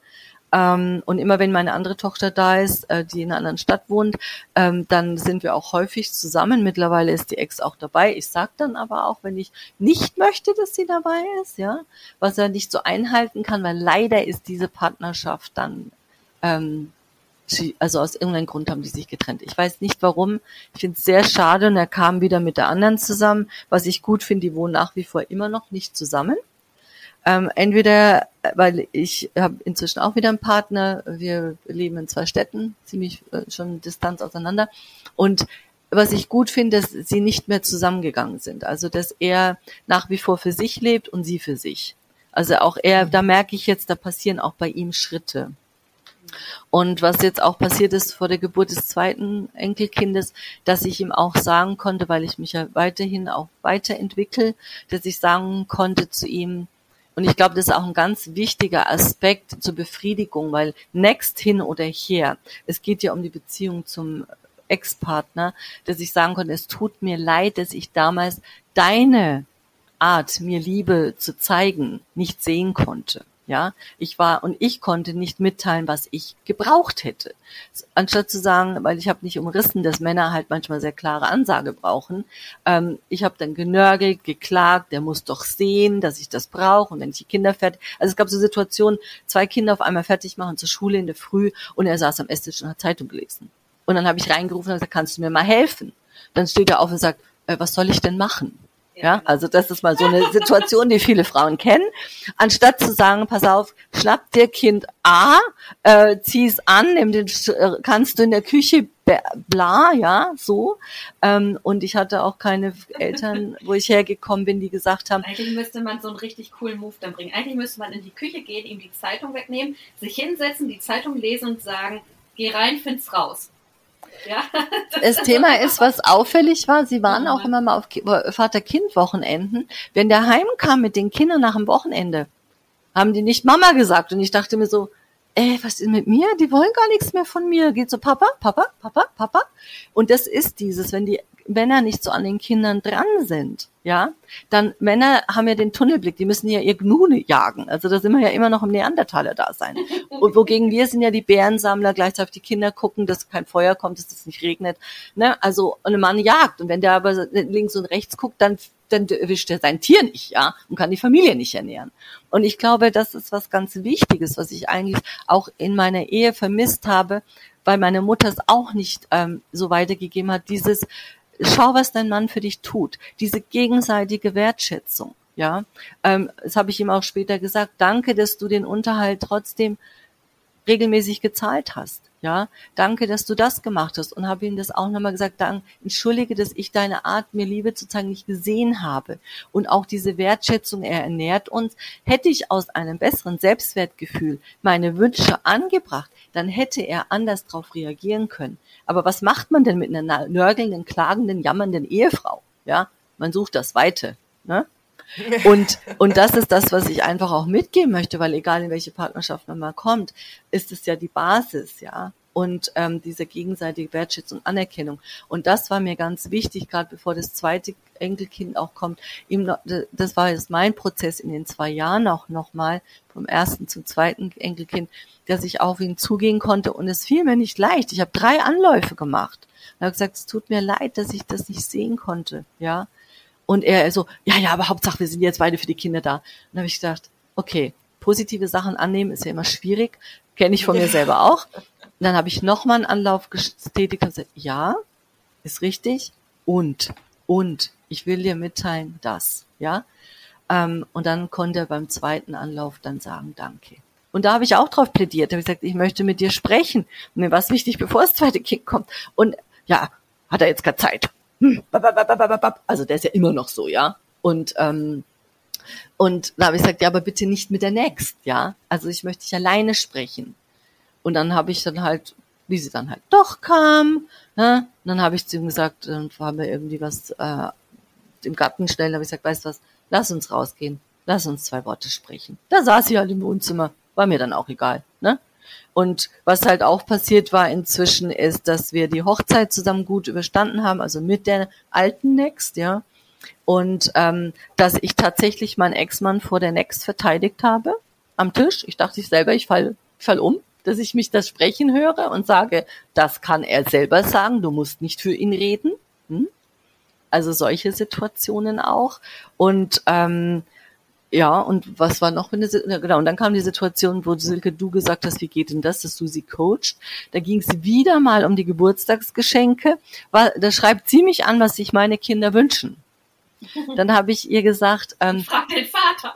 ähm, und immer wenn meine andere Tochter da ist, äh, die in einer anderen Stadt wohnt, ähm, dann sind wir auch häufig zusammen. Mittlerweile ist die Ex auch dabei. Ich sag dann aber auch, wenn ich nicht möchte, dass sie dabei ist, ja, was er nicht so einhalten kann, weil leider ist diese Partnerschaft dann ähm, also aus irgendeinem Grund haben die sich getrennt. Ich weiß nicht warum. Ich finde es sehr schade und er kam wieder mit der anderen zusammen. Was ich gut finde, die wohnen nach wie vor immer noch nicht zusammen. Ähm, entweder, weil ich habe inzwischen auch wieder einen Partner, wir leben in zwei Städten, ziemlich äh, schon Distanz auseinander. Und was ich gut finde, dass sie nicht mehr zusammengegangen sind. Also dass er nach wie vor für sich lebt und sie für sich. Also auch er, da merke ich jetzt, da passieren auch bei ihm Schritte. Und was jetzt auch passiert ist vor der Geburt des zweiten Enkelkindes, dass ich ihm auch sagen konnte, weil ich mich ja weiterhin auch weiterentwickle, dass ich sagen konnte zu ihm, und ich glaube, das ist auch ein ganz wichtiger Aspekt zur Befriedigung, weil next hin oder her, es geht ja um die Beziehung zum Ex-Partner, dass ich sagen konnte, es tut mir leid, dass ich damals deine Art, mir Liebe zu zeigen, nicht sehen konnte. Ja, ich war und ich konnte nicht mitteilen, was ich gebraucht hätte. Anstatt zu sagen, weil ich habe nicht umrissen, dass Männer halt manchmal sehr klare Ansage brauchen. Ähm, ich habe dann genörgelt, geklagt, der muss doch sehen, dass ich das brauche und wenn ich die Kinder fertig. Also es gab so Situationen, zwei Kinder auf einmal fertig machen zur Schule in der Früh und er saß am Esstisch und hat Zeitung gelesen. Und dann habe ich reingerufen und gesagt, kannst du mir mal helfen? Dann steht er auf und sagt, äh, was soll ich denn machen? Ja, also das ist mal so eine Situation, die viele Frauen kennen. Anstatt zu sagen, pass auf, schnapp dir Kind A, äh, zieh's an, nimm den, äh, kannst du in der Küche bla, ja, so. Ähm, und ich hatte auch keine Eltern, wo ich hergekommen bin, die gesagt haben. Eigentlich müsste man so einen richtig coolen Move dann bringen. Eigentlich müsste man in die Küche gehen, ihm die Zeitung wegnehmen, sich hinsetzen, die Zeitung lesen und sagen, geh rein, find's raus. Ja. Das Thema ist, was auffällig war, sie waren auch immer mal auf Vater-Kind-Wochenenden. Wenn der heimkam mit den Kindern nach dem Wochenende, haben die nicht Mama gesagt. Und ich dachte mir so, ey, was ist mit mir? Die wollen gar nichts mehr von mir. Geht so, Papa, Papa, Papa, Papa. Und das ist dieses, wenn die Männer nicht so an den Kindern dran sind, ja, dann Männer haben ja den Tunnelblick, die müssen ja ihr Gnune jagen. Also da sind wir ja immer noch im Neandertaler da sein. Und wogegen wir sind ja die Bärensammler, gleichzeitig die Kinder gucken, dass kein Feuer kommt, dass es nicht regnet. Ne? Also ein Mann jagt. Und wenn der aber links und rechts guckt, dann dann erwischt er sein Tier nicht, ja, und kann die Familie nicht ernähren. Und ich glaube, das ist was ganz Wichtiges, was ich eigentlich auch in meiner Ehe vermisst habe, weil meine Mutter es auch nicht ähm, so weitergegeben hat, dieses schau, was dein Mann für dich tut. Diese gegenseitige Wertschätzung. Ja, ähm, das habe ich ihm auch später gesagt. Danke, dass du den Unterhalt trotzdem regelmäßig gezahlt hast. Ja, danke, dass du das gemacht hast und habe ihm das auch nochmal gesagt. Dank, entschuldige, dass ich deine Art, mir Liebe zu zeigen, nicht gesehen habe und auch diese Wertschätzung. Er ernährt uns. Hätte ich aus einem besseren Selbstwertgefühl meine Wünsche angebracht, dann hätte er anders darauf reagieren können. Aber was macht man denn mit einer nörgelnden, klagenden, jammernden Ehefrau? Ja, man sucht das Weite. Ne? Und, und das ist das, was ich einfach auch mitgeben möchte, weil egal in welche Partnerschaft man mal kommt, ist es ja die Basis, ja. Und ähm, diese gegenseitige Wertschätzung, Anerkennung. Und das war mir ganz wichtig, gerade bevor das zweite Enkelkind auch kommt. Ihm, das war jetzt mein Prozess in den zwei Jahren auch nochmal, vom ersten zum zweiten Enkelkind, dass ich auf ihn zugehen konnte. Und es fiel mir nicht leicht. Ich habe drei Anläufe gemacht. Und habe gesagt, es tut mir leid, dass ich das nicht sehen konnte. Ja, und er so, ja, ja, aber Hauptsache, wir sind jetzt beide für die Kinder da. Und dann habe ich gedacht, okay, positive Sachen annehmen ist ja immer schwierig. Kenne ich von mir selber auch. Und dann habe ich nochmal einen Anlauf getätigt und gesagt, ja, ist richtig. Und, und, ich will dir mitteilen, das, ja. Ähm, und dann konnte er beim zweiten Anlauf dann sagen, danke. Und da habe ich auch drauf plädiert. Da habe ich gesagt, ich möchte mit dir sprechen. Und mir war es wichtig, bevor das zweite Kind kommt. Und ja, hat er jetzt keine Zeit. Also der ist ja immer noch so, ja. Und ähm, und da habe ich gesagt, ja, aber bitte nicht mit der Next, ja. Also ich möchte dich alleine sprechen. Und dann habe ich dann halt, wie sie dann halt doch kam, ne? Und dann habe ich zu ihm gesagt, dann haben wir irgendwie was äh, im Garten schnell, habe ich gesagt, weißt du was, lass uns rausgehen, lass uns zwei Worte sprechen. Da saß sie halt im Wohnzimmer, war mir dann auch egal, ne? Und was halt auch passiert war inzwischen ist, dass wir die Hochzeit zusammen gut überstanden haben, also mit der alten Next, ja. Und ähm, dass ich tatsächlich meinen Ex-Mann vor der Next verteidigt habe am Tisch. Ich dachte ich selber, ich fall, fall um, dass ich mich das sprechen höre und sage, das kann er selber sagen, du musst nicht für ihn reden. Hm? Also solche Situationen auch. Und ähm, ja, und was war noch eine, genau, und dann kam die Situation, wo Silke, du gesagt hast, wie geht denn das, dass du sie coacht. Da ging es wieder mal um die Geburtstagsgeschenke. War, da schreibt sie mich an, was sich meine Kinder wünschen. Dann habe ich ihr gesagt, ähm, frag den Vater.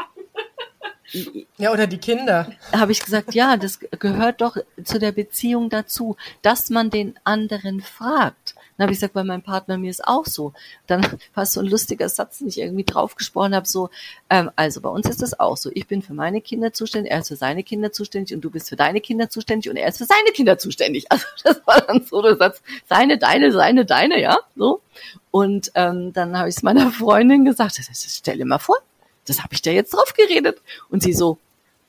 Ja, oder die Kinder. Habe ich gesagt, ja, das gehört doch zu der Beziehung dazu, dass man den anderen fragt. Dann habe ich gesagt, bei meinem Partner mir ist auch so. Dann war es so ein lustiger Satz, den ich irgendwie draufgesprochen habe, so, ähm, also bei uns ist es auch so. Ich bin für meine Kinder zuständig, er ist für seine Kinder zuständig und du bist für deine Kinder zuständig und er ist für seine Kinder zuständig. Also das war dann so der Satz, seine, deine, seine, deine, ja, so. Und ähm, dann habe ich es meiner Freundin gesagt, stell dir mal vor, das habe ich da jetzt drauf geredet. Und sie so,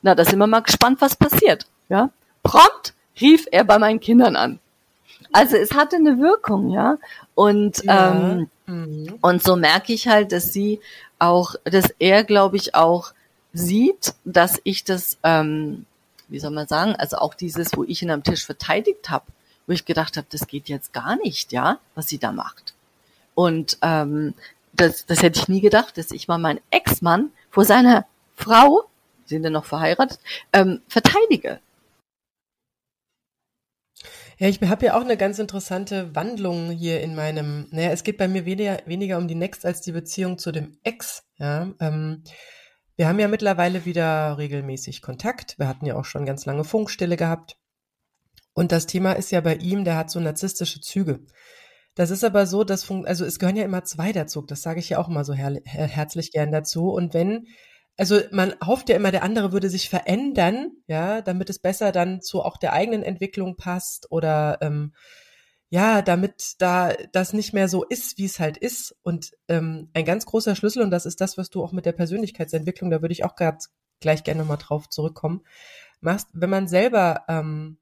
na, da sind wir mal gespannt, was passiert. Ja, prompt rief er bei meinen Kindern an. Also es hatte eine Wirkung, ja. Und ja. Ähm, mhm. und so merke ich halt, dass sie auch, dass er, glaube ich, auch sieht, dass ich das, ähm, wie soll man sagen, also auch dieses, wo ich ihn am Tisch verteidigt habe, wo ich gedacht habe, das geht jetzt gar nicht, ja, was sie da macht. Und ähm, das, das hätte ich nie gedacht, dass ich mal meinen Ex-Mann vor seiner Frau, sind denn noch verheiratet, ähm, verteidige. Ja, ich habe ja auch eine ganz interessante Wandlung hier in meinem, naja, es geht bei mir weniger, weniger um die Next als die Beziehung zu dem Ex, ja. Ähm, wir haben ja mittlerweile wieder regelmäßig Kontakt. Wir hatten ja auch schon ganz lange Funkstille gehabt. Und das Thema ist ja bei ihm, der hat so narzisstische Züge. Das ist aber so, dass, also es gehören ja immer zwei dazu. Das sage ich ja auch immer so her herzlich gern dazu. Und wenn also man hofft ja immer, der andere würde sich verändern, ja, damit es besser dann zu auch der eigenen Entwicklung passt oder ähm, ja, damit da das nicht mehr so ist, wie es halt ist. Und ähm, ein ganz großer Schlüssel, und das ist das, was du auch mit der Persönlichkeitsentwicklung, da würde ich auch grad gleich gerne mal drauf zurückkommen, machst, wenn man selber ähm,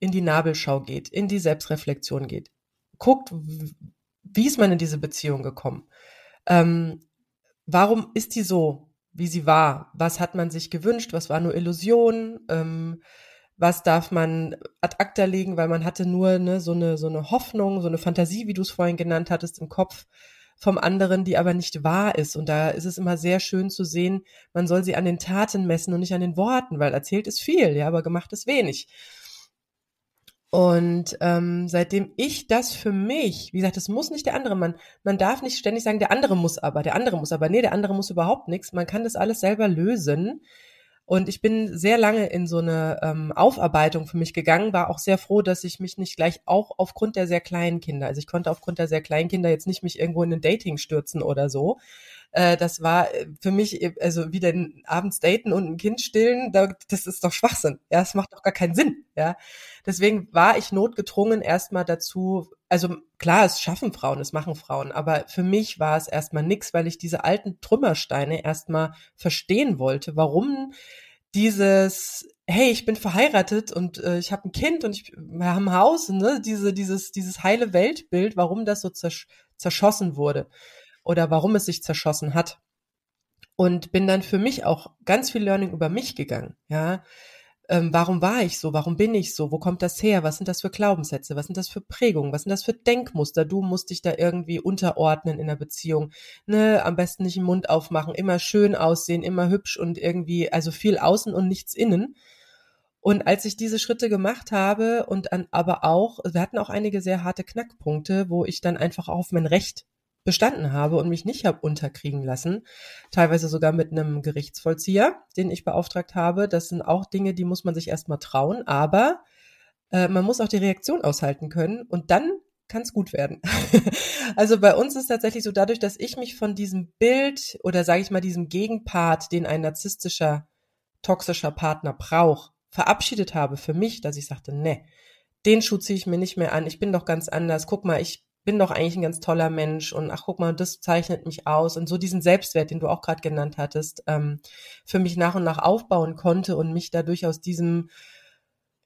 in die Nabelschau geht, in die Selbstreflexion geht, guckt, wie ist man in diese Beziehung gekommen? Ähm, warum ist die so? Wie sie war. Was hat man sich gewünscht? Was war nur Illusion? Ähm, was darf man ad acta legen, weil man hatte nur ne, so, eine, so eine Hoffnung, so eine Fantasie, wie du es vorhin genannt hattest, im Kopf vom anderen, die aber nicht wahr ist. Und da ist es immer sehr schön zu sehen, man soll sie an den Taten messen und nicht an den Worten, weil erzählt ist viel, ja, aber gemacht ist wenig. Und ähm, seitdem ich das für mich, wie gesagt, das muss nicht der andere, man, man darf nicht ständig sagen, der andere muss aber, der andere muss aber, nee, der andere muss überhaupt nichts. Man kann das alles selber lösen. Und ich bin sehr lange in so eine ähm, Aufarbeitung für mich gegangen, war auch sehr froh, dass ich mich nicht gleich auch aufgrund der sehr kleinen Kinder, also ich konnte aufgrund der sehr kleinen Kinder jetzt nicht mich irgendwo in ein Dating stürzen oder so, äh, das war äh, für mich, äh, also wieder abends daten und ein Kind stillen, das ist doch Schwachsinn. Ja, das macht doch gar keinen Sinn. Ja, deswegen war ich notgedrungen erstmal dazu, also klar, es schaffen Frauen, es machen Frauen, aber für mich war es erstmal nix, weil ich diese alten Trümmersteine erstmal verstehen wollte, warum dieses hey, ich bin verheiratet und äh, ich habe ein Kind und ich wir haben ein Haus, ne, diese dieses dieses heile Weltbild, warum das so zersch zerschossen wurde oder warum es sich zerschossen hat. Und bin dann für mich auch ganz viel Learning über mich gegangen. Ja, ähm, warum war ich so? Warum bin ich so? Wo kommt das her? Was sind das für Glaubenssätze? Was sind das für Prägungen? Was sind das für Denkmuster? Du musst dich da irgendwie unterordnen in der Beziehung. Ne, am besten nicht den Mund aufmachen, immer schön aussehen, immer hübsch und irgendwie, also viel außen und nichts innen. Und als ich diese Schritte gemacht habe und an, aber auch, wir hatten auch einige sehr harte Knackpunkte, wo ich dann einfach auf mein Recht bestanden habe und mich nicht habe unterkriegen lassen, teilweise sogar mit einem Gerichtsvollzieher, den ich beauftragt habe. Das sind auch Dinge, die muss man sich erstmal trauen, aber äh, man muss auch die Reaktion aushalten können und dann kann es gut werden. also bei uns ist tatsächlich so, dadurch, dass ich mich von diesem Bild oder sage ich mal diesem Gegenpart, den ein narzisstischer, toxischer Partner braucht, verabschiedet habe für mich, dass ich sagte, ne, den Schuh ziehe ich mir nicht mehr an, ich bin doch ganz anders, guck mal, ich bin doch eigentlich ein ganz toller Mensch und ach guck mal, das zeichnet mich aus und so diesen Selbstwert, den du auch gerade genannt hattest, ähm, für mich nach und nach aufbauen konnte und mich dadurch aus diesem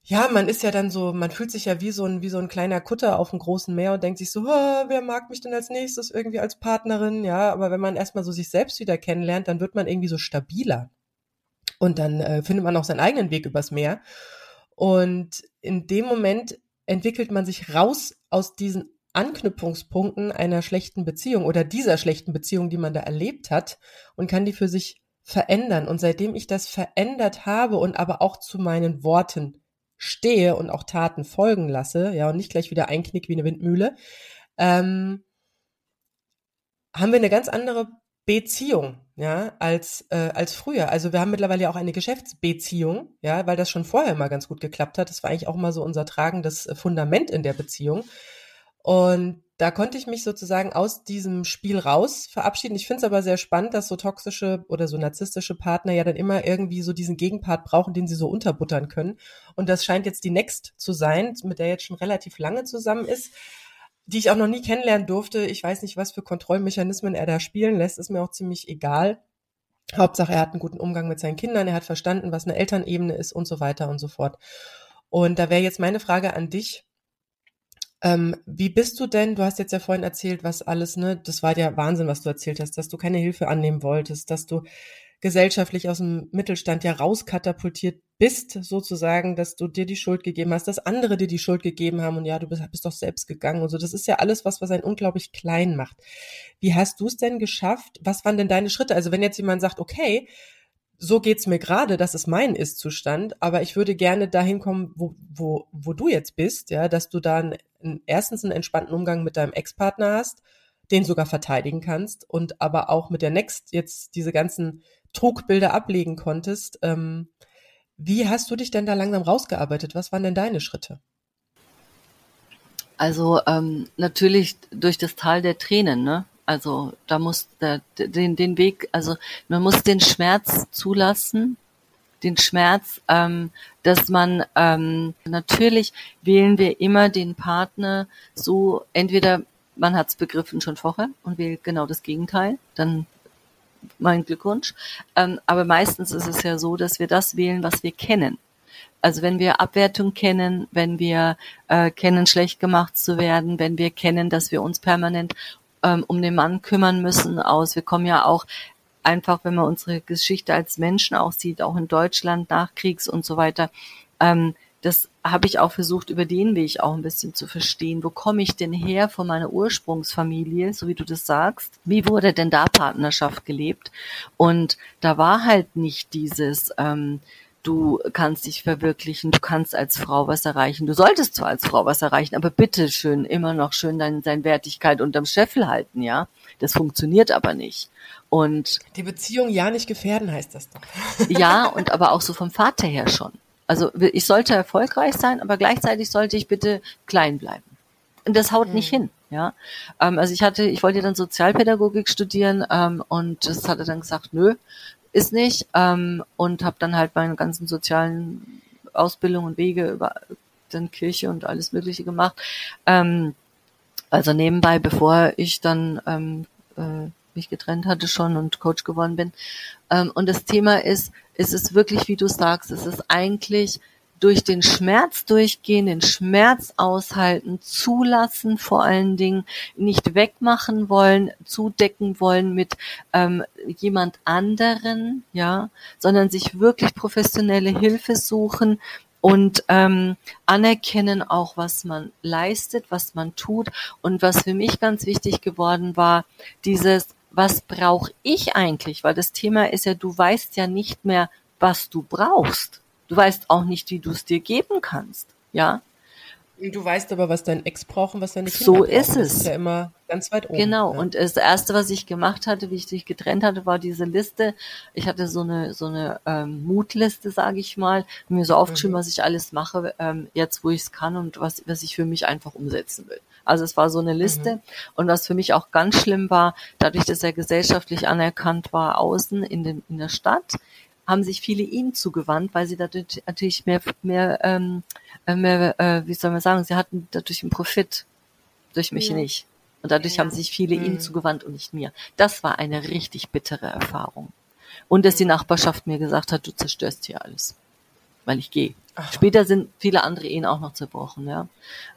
ja, man ist ja dann so, man fühlt sich ja wie so ein, wie so ein kleiner Kutter auf dem großen Meer und denkt sich so, oh, wer mag mich denn als nächstes irgendwie als Partnerin? Ja, aber wenn man erstmal so sich selbst wieder kennenlernt, dann wird man irgendwie so stabiler. Und dann äh, findet man auch seinen eigenen Weg übers Meer. Und in dem Moment entwickelt man sich raus aus diesen Anknüpfungspunkten einer schlechten Beziehung oder dieser schlechten Beziehung, die man da erlebt hat und kann die für sich verändern. Und seitdem ich das verändert habe und aber auch zu meinen Worten stehe und auch Taten folgen lasse, ja, und nicht gleich wieder einknick wie eine Windmühle, ähm, haben wir eine ganz andere Beziehung, ja, als, äh, als früher. Also wir haben mittlerweile auch eine Geschäftsbeziehung, ja, weil das schon vorher mal ganz gut geklappt hat. Das war eigentlich auch mal so unser tragendes Fundament in der Beziehung. Und da konnte ich mich sozusagen aus diesem Spiel raus verabschieden. Ich finde es aber sehr spannend, dass so toxische oder so narzisstische Partner ja dann immer irgendwie so diesen Gegenpart brauchen, den sie so unterbuttern können. Und das scheint jetzt die Next zu sein, mit der jetzt schon relativ lange zusammen ist, die ich auch noch nie kennenlernen durfte. Ich weiß nicht, was für Kontrollmechanismen er da spielen lässt, ist mir auch ziemlich egal. Hauptsache, er hat einen guten Umgang mit seinen Kindern, er hat verstanden, was eine Elternebene ist und so weiter und so fort. Und da wäre jetzt meine Frage an dich ähm, wie bist du denn? Du hast jetzt ja vorhin erzählt, was alles, ne? Das war ja Wahnsinn, was du erzählt hast, dass du keine Hilfe annehmen wolltest, dass du gesellschaftlich aus dem Mittelstand ja rauskatapultiert bist, sozusagen, dass du dir die Schuld gegeben hast, dass andere dir die Schuld gegeben haben und ja, du bist, bist doch selbst gegangen und so. Das ist ja alles was, was einen unglaublich klein macht. Wie hast du es denn geschafft? Was waren denn deine Schritte? Also wenn jetzt jemand sagt, okay, so geht's mir gerade, das ist mein Ist-Zustand, aber ich würde gerne dahin kommen, wo, wo, wo du jetzt bist, ja, dass du dann erstens einen entspannten Umgang mit deinem Ex-Partner hast, den sogar verteidigen kannst und aber auch mit der Next jetzt diese ganzen Trugbilder ablegen konntest. Ähm, wie hast du dich denn da langsam rausgearbeitet? Was waren denn deine Schritte? Also ähm, natürlich durch das Tal der Tränen, ne? Also da muss der, den, den Weg, also man muss den Schmerz zulassen, den Schmerz, ähm, dass man ähm, natürlich wählen wir immer den Partner so, entweder man hat es begriffen schon vorher und wählt genau das Gegenteil, dann mein Glückwunsch. Ähm, aber meistens ist es ja so, dass wir das wählen, was wir kennen. Also wenn wir Abwertung kennen, wenn wir äh, kennen, schlecht gemacht zu werden, wenn wir kennen, dass wir uns permanent ähm, um den Mann kümmern müssen aus. Wir kommen ja auch einfach, wenn man unsere Geschichte als Menschen auch sieht, auch in Deutschland Nachkriegs und so weiter, ähm, das habe ich auch versucht, über den Weg auch ein bisschen zu verstehen. Wo komme ich denn her von meiner Ursprungsfamilie, so wie du das sagst? Wie wurde denn da Partnerschaft gelebt? Und da war halt nicht dieses, ähm, du kannst dich verwirklichen, du kannst als Frau was erreichen, du solltest zwar als Frau was erreichen, aber bitte schön immer noch schön deine, deine Wertigkeit unterm Scheffel halten, ja. Das funktioniert aber nicht. Und die Beziehung ja nicht gefährden heißt das doch. ja, und aber auch so vom Vater her schon. Also ich sollte erfolgreich sein, aber gleichzeitig sollte ich bitte klein bleiben. Und das haut mhm. nicht hin. Ja, ähm, also ich hatte, ich wollte dann Sozialpädagogik studieren ähm, und das hat er dann gesagt, nö, ist nicht. Ähm, und habe dann halt meine ganzen sozialen Ausbildungen und Wege über dann Kirche und alles Mögliche gemacht. Ähm, also nebenbei, bevor ich dann ähm, äh, mich getrennt hatte schon und Coach geworden bin. Ähm, und das Thema ist, ist es wirklich, wie du sagst, es ist eigentlich durch den Schmerz durchgehen, den Schmerz aushalten, zulassen vor allen Dingen, nicht wegmachen wollen, zudecken wollen mit ähm, jemand anderen, ja, sondern sich wirklich professionelle Hilfe suchen und ähm, anerkennen auch, was man leistet, was man tut und was für mich ganz wichtig geworden war, dieses was brauche ich eigentlich? Weil das Thema ist ja, du weißt ja nicht mehr, was du brauchst. Du weißt auch nicht, wie du es dir geben kannst. Ja. Du weißt aber, was dein Ex braucht und was deine Kinder So brauchen. ist es. Das ist ja immer ganz weit oben. Genau. Ja. Und das erste, was ich gemacht hatte, wie ich dich getrennt hatte, war diese Liste. Ich hatte so eine so eine ähm, Mutliste, sage ich mal, mir so aufgeschrieben, mhm. was ich alles mache, ähm, jetzt wo ich es kann und was was ich für mich einfach umsetzen will. Also es war so eine Liste. Mhm. Und was für mich auch ganz schlimm war, dadurch, dass er gesellschaftlich anerkannt war, außen in, dem, in der Stadt, haben sich viele ihm zugewandt, weil sie dadurch natürlich mehr, mehr, ähm, äh, mehr äh, wie soll man sagen, sie hatten dadurch einen Profit, durch mich ja. nicht. Und dadurch ja. haben sich viele mhm. ihm zugewandt und nicht mir. Das war eine richtig bittere Erfahrung. Und dass die Nachbarschaft mir gesagt hat, du zerstörst hier alles weil ich gehe. Später sind viele andere Ehen auch noch zerbrochen, ja.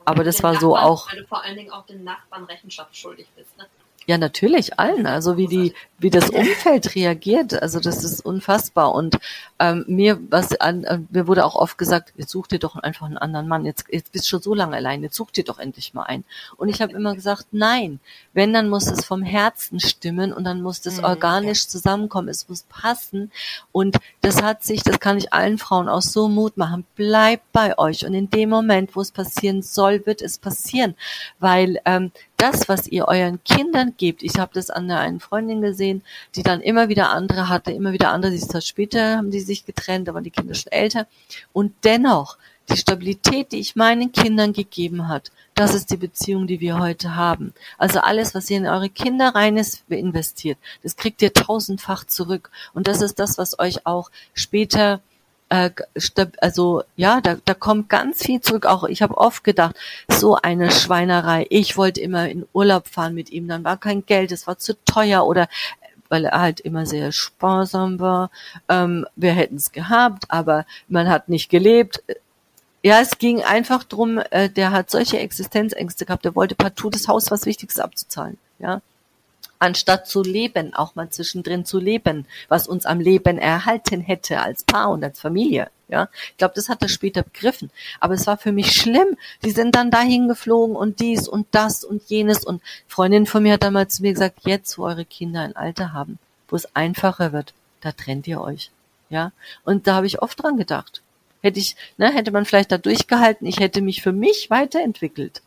Aber das war Nachbarn, so auch. Weil du vor allen Dingen auch den Nachbarn Rechenschaft schuldig bist, ne? Ja, natürlich allen. Also wie die, wie das Umfeld reagiert, also das ist unfassbar. Und ähm, mir, was an, äh, mir wurde auch oft gesagt, jetzt such dir doch einfach einen anderen Mann. Jetzt, jetzt bist du schon so lange allein. Jetzt such dir doch endlich mal einen. Und ich habe immer gesagt, nein. Wenn dann muss es vom Herzen stimmen und dann muss das mhm, organisch zusammenkommen. Es muss passen. Und das hat sich, das kann ich allen Frauen auch so Mut machen. Bleibt bei euch. Und in dem Moment, wo es passieren soll, wird es passieren, weil ähm, das, was ihr euren Kindern gebt, ich habe das an der einen Freundin gesehen, die dann immer wieder andere hatte, immer wieder andere, die Zeit später haben die sich getrennt, da waren die Kinder schon älter. Und dennoch, die Stabilität, die ich meinen Kindern gegeben hat, das ist die Beziehung, die wir heute haben. Also alles, was ihr in eure Kinder rein investiert, das kriegt ihr tausendfach zurück. Und das ist das, was euch auch später äh, also ja, da, da kommt ganz viel zurück. Auch ich habe oft gedacht, so eine Schweinerei. Ich wollte immer in Urlaub fahren mit ihm, dann war kein Geld, es war zu teuer oder weil er halt immer sehr sparsam war. Ähm, wir hätten es gehabt, aber man hat nicht gelebt. Ja, es ging einfach drum. Äh, der hat solche Existenzängste gehabt. Der wollte partout das Haus was Wichtiges abzuzahlen. Ja, anstatt zu leben, auch mal zwischendrin zu leben, was uns am Leben erhalten hätte als Paar und als Familie. Ja, ich glaube, das hat er später begriffen. Aber es war für mich schlimm. Die sind dann dahin geflogen und dies und das und jenes. Und Freundin von mir hat damals zu mir gesagt, jetzt, wo eure Kinder ein Alter haben, wo es einfacher wird, da trennt ihr euch. Ja, und da habe ich oft dran gedacht. Hätte ich, ne, hätte man vielleicht da durchgehalten, ich hätte mich für mich weiterentwickelt.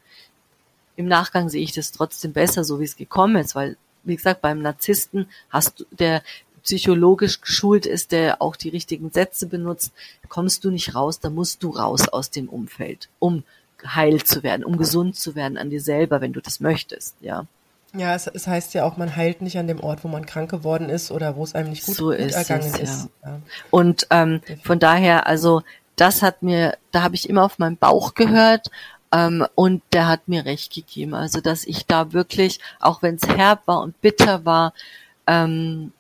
Im Nachgang sehe ich das trotzdem besser, so wie es gekommen ist, weil, wie gesagt, beim Narzissten hast du, der psychologisch geschult ist, der auch die richtigen Sätze benutzt, kommst du nicht raus, da musst du raus aus dem Umfeld, um heil zu werden, um gesund zu werden an dir selber, wenn du das möchtest, ja. Ja, es, es heißt ja auch, man heilt nicht an dem Ort, wo man krank geworden ist oder wo es einem nicht gut, so gut ist ergangen es, ist. Ja. Ja. Und ähm, von daher, also das hat mir, da habe ich immer auf meinen Bauch gehört und der hat mir recht gegeben. Also dass ich da wirklich, auch wenn es herb war und bitter war, ähm,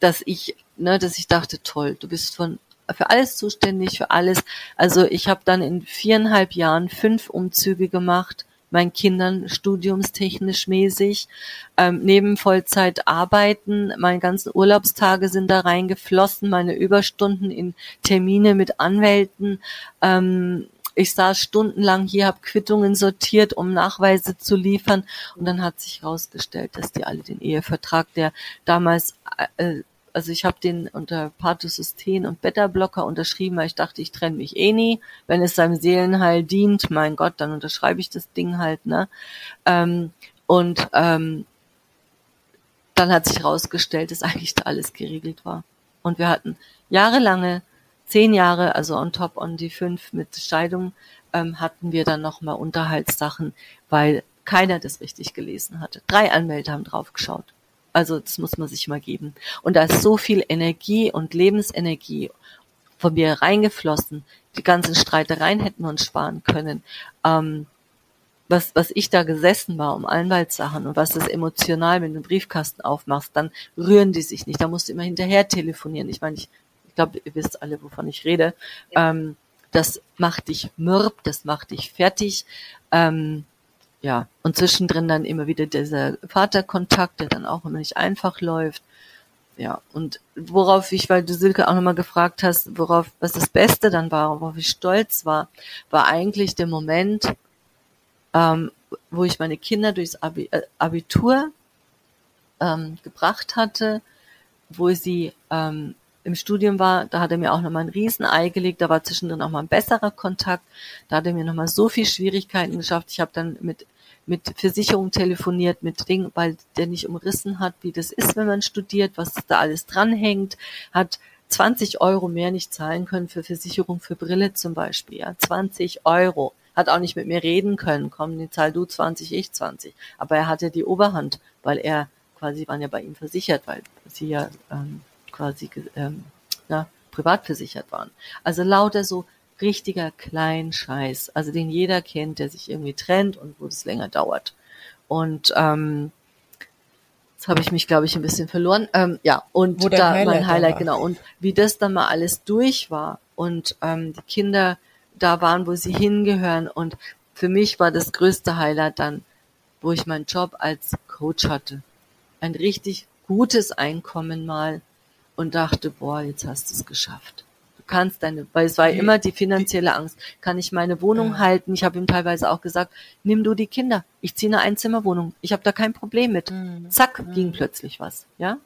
dass ich, ne, dass ich dachte, toll, du bist von für alles zuständig, für alles. Also ich habe dann in viereinhalb Jahren fünf Umzüge gemacht meinen Kindern studiumstechnisch mäßig, ähm, neben Vollzeit arbeiten. Meine ganzen Urlaubstage sind da reingeflossen, meine Überstunden in Termine mit Anwälten. Ähm, ich saß stundenlang hier, habe Quittungen sortiert, um Nachweise zu liefern. Und dann hat sich herausgestellt, dass die alle den Ehevertrag, der damals äh, also ich habe den unter Pathocysten und Beta-Blocker unterschrieben, weil ich dachte, ich trenne mich eh nie. Wenn es seinem Seelenheil dient, mein Gott, dann unterschreibe ich das Ding halt, ne? Ähm, und ähm, dann hat sich herausgestellt, dass eigentlich da alles geregelt war. Und wir hatten jahrelange, zehn Jahre, also on top on die fünf mit Scheidung, ähm, hatten wir dann nochmal Unterhaltssachen, weil keiner das richtig gelesen hatte. Drei Anwälte haben draufgeschaut. Also das muss man sich mal geben. Und da ist so viel Energie und Lebensenergie von mir reingeflossen. Die ganzen Streitereien hätten wir uns sparen können. Ähm, was, was ich da gesessen war um Anwaltssachen und was das emotional, wenn du einen Briefkasten aufmachst, dann rühren die sich nicht. Da musst du immer hinterher telefonieren. Ich meine, ich, ich glaube, ihr wisst alle, wovon ich rede. Ähm, das macht dich mürb, das macht dich fertig. Ähm, ja, und zwischendrin dann immer wieder dieser Vaterkontakt, der dann auch immer nicht einfach läuft. Ja, und worauf ich, weil du Silke auch nochmal gefragt hast, worauf, was das Beste dann war, worauf ich stolz war, war eigentlich der Moment, ähm, wo ich meine Kinder durchs Abi, äh, Abitur ähm, gebracht hatte, wo sie ähm, im Studium war, da hat er mir auch nochmal ein Riesenei gelegt, da war zwischendrin auch mal ein besserer Kontakt, da hat er mir nochmal so viel Schwierigkeiten geschafft. Ich habe dann mit mit Versicherung telefoniert, mit Dingen, weil der nicht umrissen hat, wie das ist, wenn man studiert, was da alles dranhängt, hat 20 Euro mehr nicht zahlen können für Versicherung für Brille zum Beispiel, ja, 20 Euro. Hat auch nicht mit mir reden können, komm, die zahl du 20, ich 20. Aber er hatte die Oberhand, weil er quasi waren ja bei ihm versichert, weil sie ja ähm, quasi ähm, na, privat versichert waren. Also lauter so richtiger Kleinscheiß, also den jeder kennt, der sich irgendwie trennt und wo es länger dauert. Und ähm, jetzt habe ich mich, glaube ich, ein bisschen verloren. Ähm, ja, und da Highlight mein Highlight, genau. Und wie das dann mal alles durch war und ähm, die Kinder da waren, wo sie hingehören. Und für mich war das größte Highlight dann, wo ich meinen Job als Coach hatte. Ein richtig gutes Einkommen mal und dachte, boah, jetzt hast du es geschafft kannst deine, weil es war wie, immer die finanzielle Angst. Kann ich meine Wohnung ja. halten? Ich habe ihm teilweise auch gesagt, nimm du die Kinder. Ich ziehe eine Einzimmerwohnung. Ich habe da kein Problem mit. Mhm. Zack, mhm. ging plötzlich was, ja.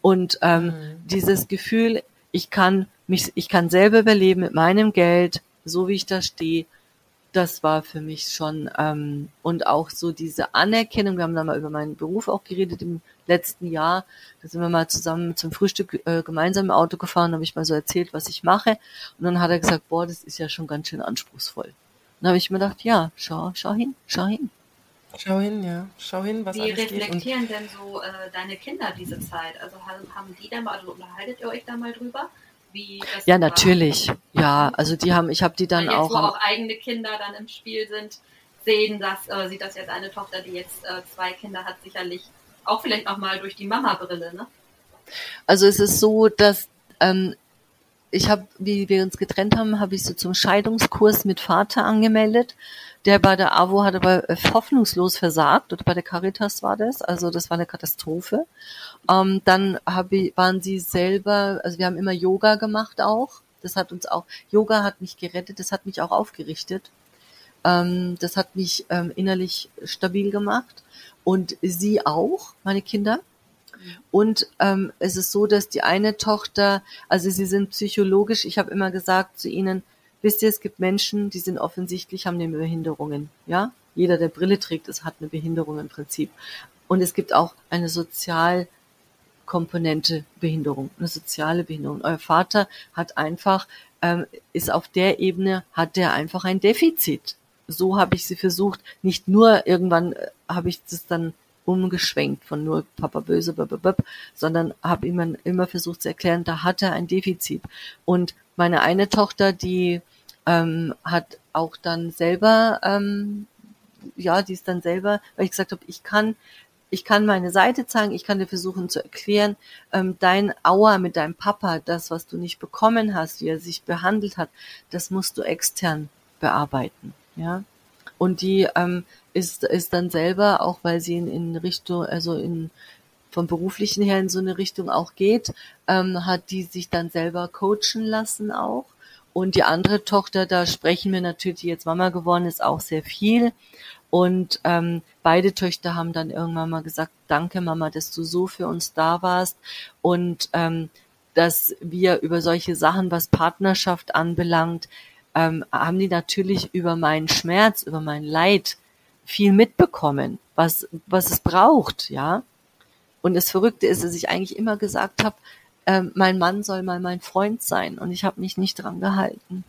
Und ähm, mhm. dieses Gefühl, ich kann mich, ich kann selber überleben mit meinem Geld, so wie ich da stehe das war für mich schon ähm, und auch so diese Anerkennung. Wir haben dann mal über meinen Beruf auch geredet im letzten Jahr. Da sind wir mal zusammen zum Frühstück äh, gemeinsam im Auto gefahren, habe ich mal so erzählt, was ich mache. Und dann hat er gesagt, boah, das ist ja schon ganz schön anspruchsvoll. dann habe ich mir gedacht, ja, schau, schau hin, schau hin. Schau hin, ja. Schau hin, was Wie reflektieren denn so äh, deine Kinder diese Zeit? Also haben, haben die da mal, also unterhaltet ihr euch da mal drüber? Wie das Ja, natürlich. Ja, also die haben, ich habe die dann jetzt, auch. Wo auch eigene Kinder dann im Spiel sind, sehen das, äh, sieht das jetzt eine Tochter, die jetzt äh, zwei Kinder hat, sicherlich auch vielleicht noch mal durch die Mama-Brille, ne? Also es ist so, dass ähm, ich habe, wie wir uns getrennt haben, habe ich so zum Scheidungskurs mit Vater angemeldet. Der bei der AWO hat aber äh, hoffnungslos versagt, oder bei der Caritas war das, also das war eine Katastrophe. Ähm, dann hab ich, waren sie selber, also wir haben immer Yoga gemacht auch. Das hat uns auch, Yoga hat mich gerettet, das hat mich auch aufgerichtet. Ähm, das hat mich ähm, innerlich stabil gemacht. Und sie auch, meine Kinder. Und ähm, es ist so, dass die eine Tochter, also sie sind psychologisch, ich habe immer gesagt zu ihnen, wisst ihr, es gibt Menschen, die sind offensichtlich, haben eine Behinderungen. Ja, jeder, der Brille trägt, ist, hat eine Behinderung im Prinzip. Und es gibt auch eine Sozialkomponente Behinderung, eine soziale Behinderung. Euer Vater hat einfach, ähm, ist auf der Ebene, hat der einfach ein Defizit. So habe ich sie versucht, nicht nur irgendwann äh, habe ich das dann umgeschwenkt von nur Papa böse, blablabla, sondern habe ihm immer versucht zu erklären, da hat er ein Defizit. Und meine eine Tochter, die ähm, hat auch dann selber, ähm, ja, die ist dann selber, weil ich gesagt habe, ich kann, ich kann meine Seite zeigen, ich kann dir versuchen zu erklären, ähm, dein Aua mit deinem Papa, das, was du nicht bekommen hast, wie er sich behandelt hat, das musst du extern bearbeiten, ja. Und die ähm, ist, ist dann selber, auch weil sie in, in Richtung, also in vom beruflichen her in so eine Richtung auch geht, ähm, hat die sich dann selber coachen lassen auch. Und die andere Tochter, da sprechen wir natürlich, die jetzt Mama geworden ist, auch sehr viel. Und ähm, beide Töchter haben dann irgendwann mal gesagt, danke Mama, dass du so für uns da warst. Und ähm, dass wir über solche Sachen, was Partnerschaft anbelangt, ähm, haben die natürlich über meinen Schmerz, über mein Leid viel mitbekommen, was, was es braucht, ja. Und das Verrückte ist, dass ich eigentlich immer gesagt habe, äh, mein Mann soll mal mein Freund sein und ich habe mich nicht dran gehalten.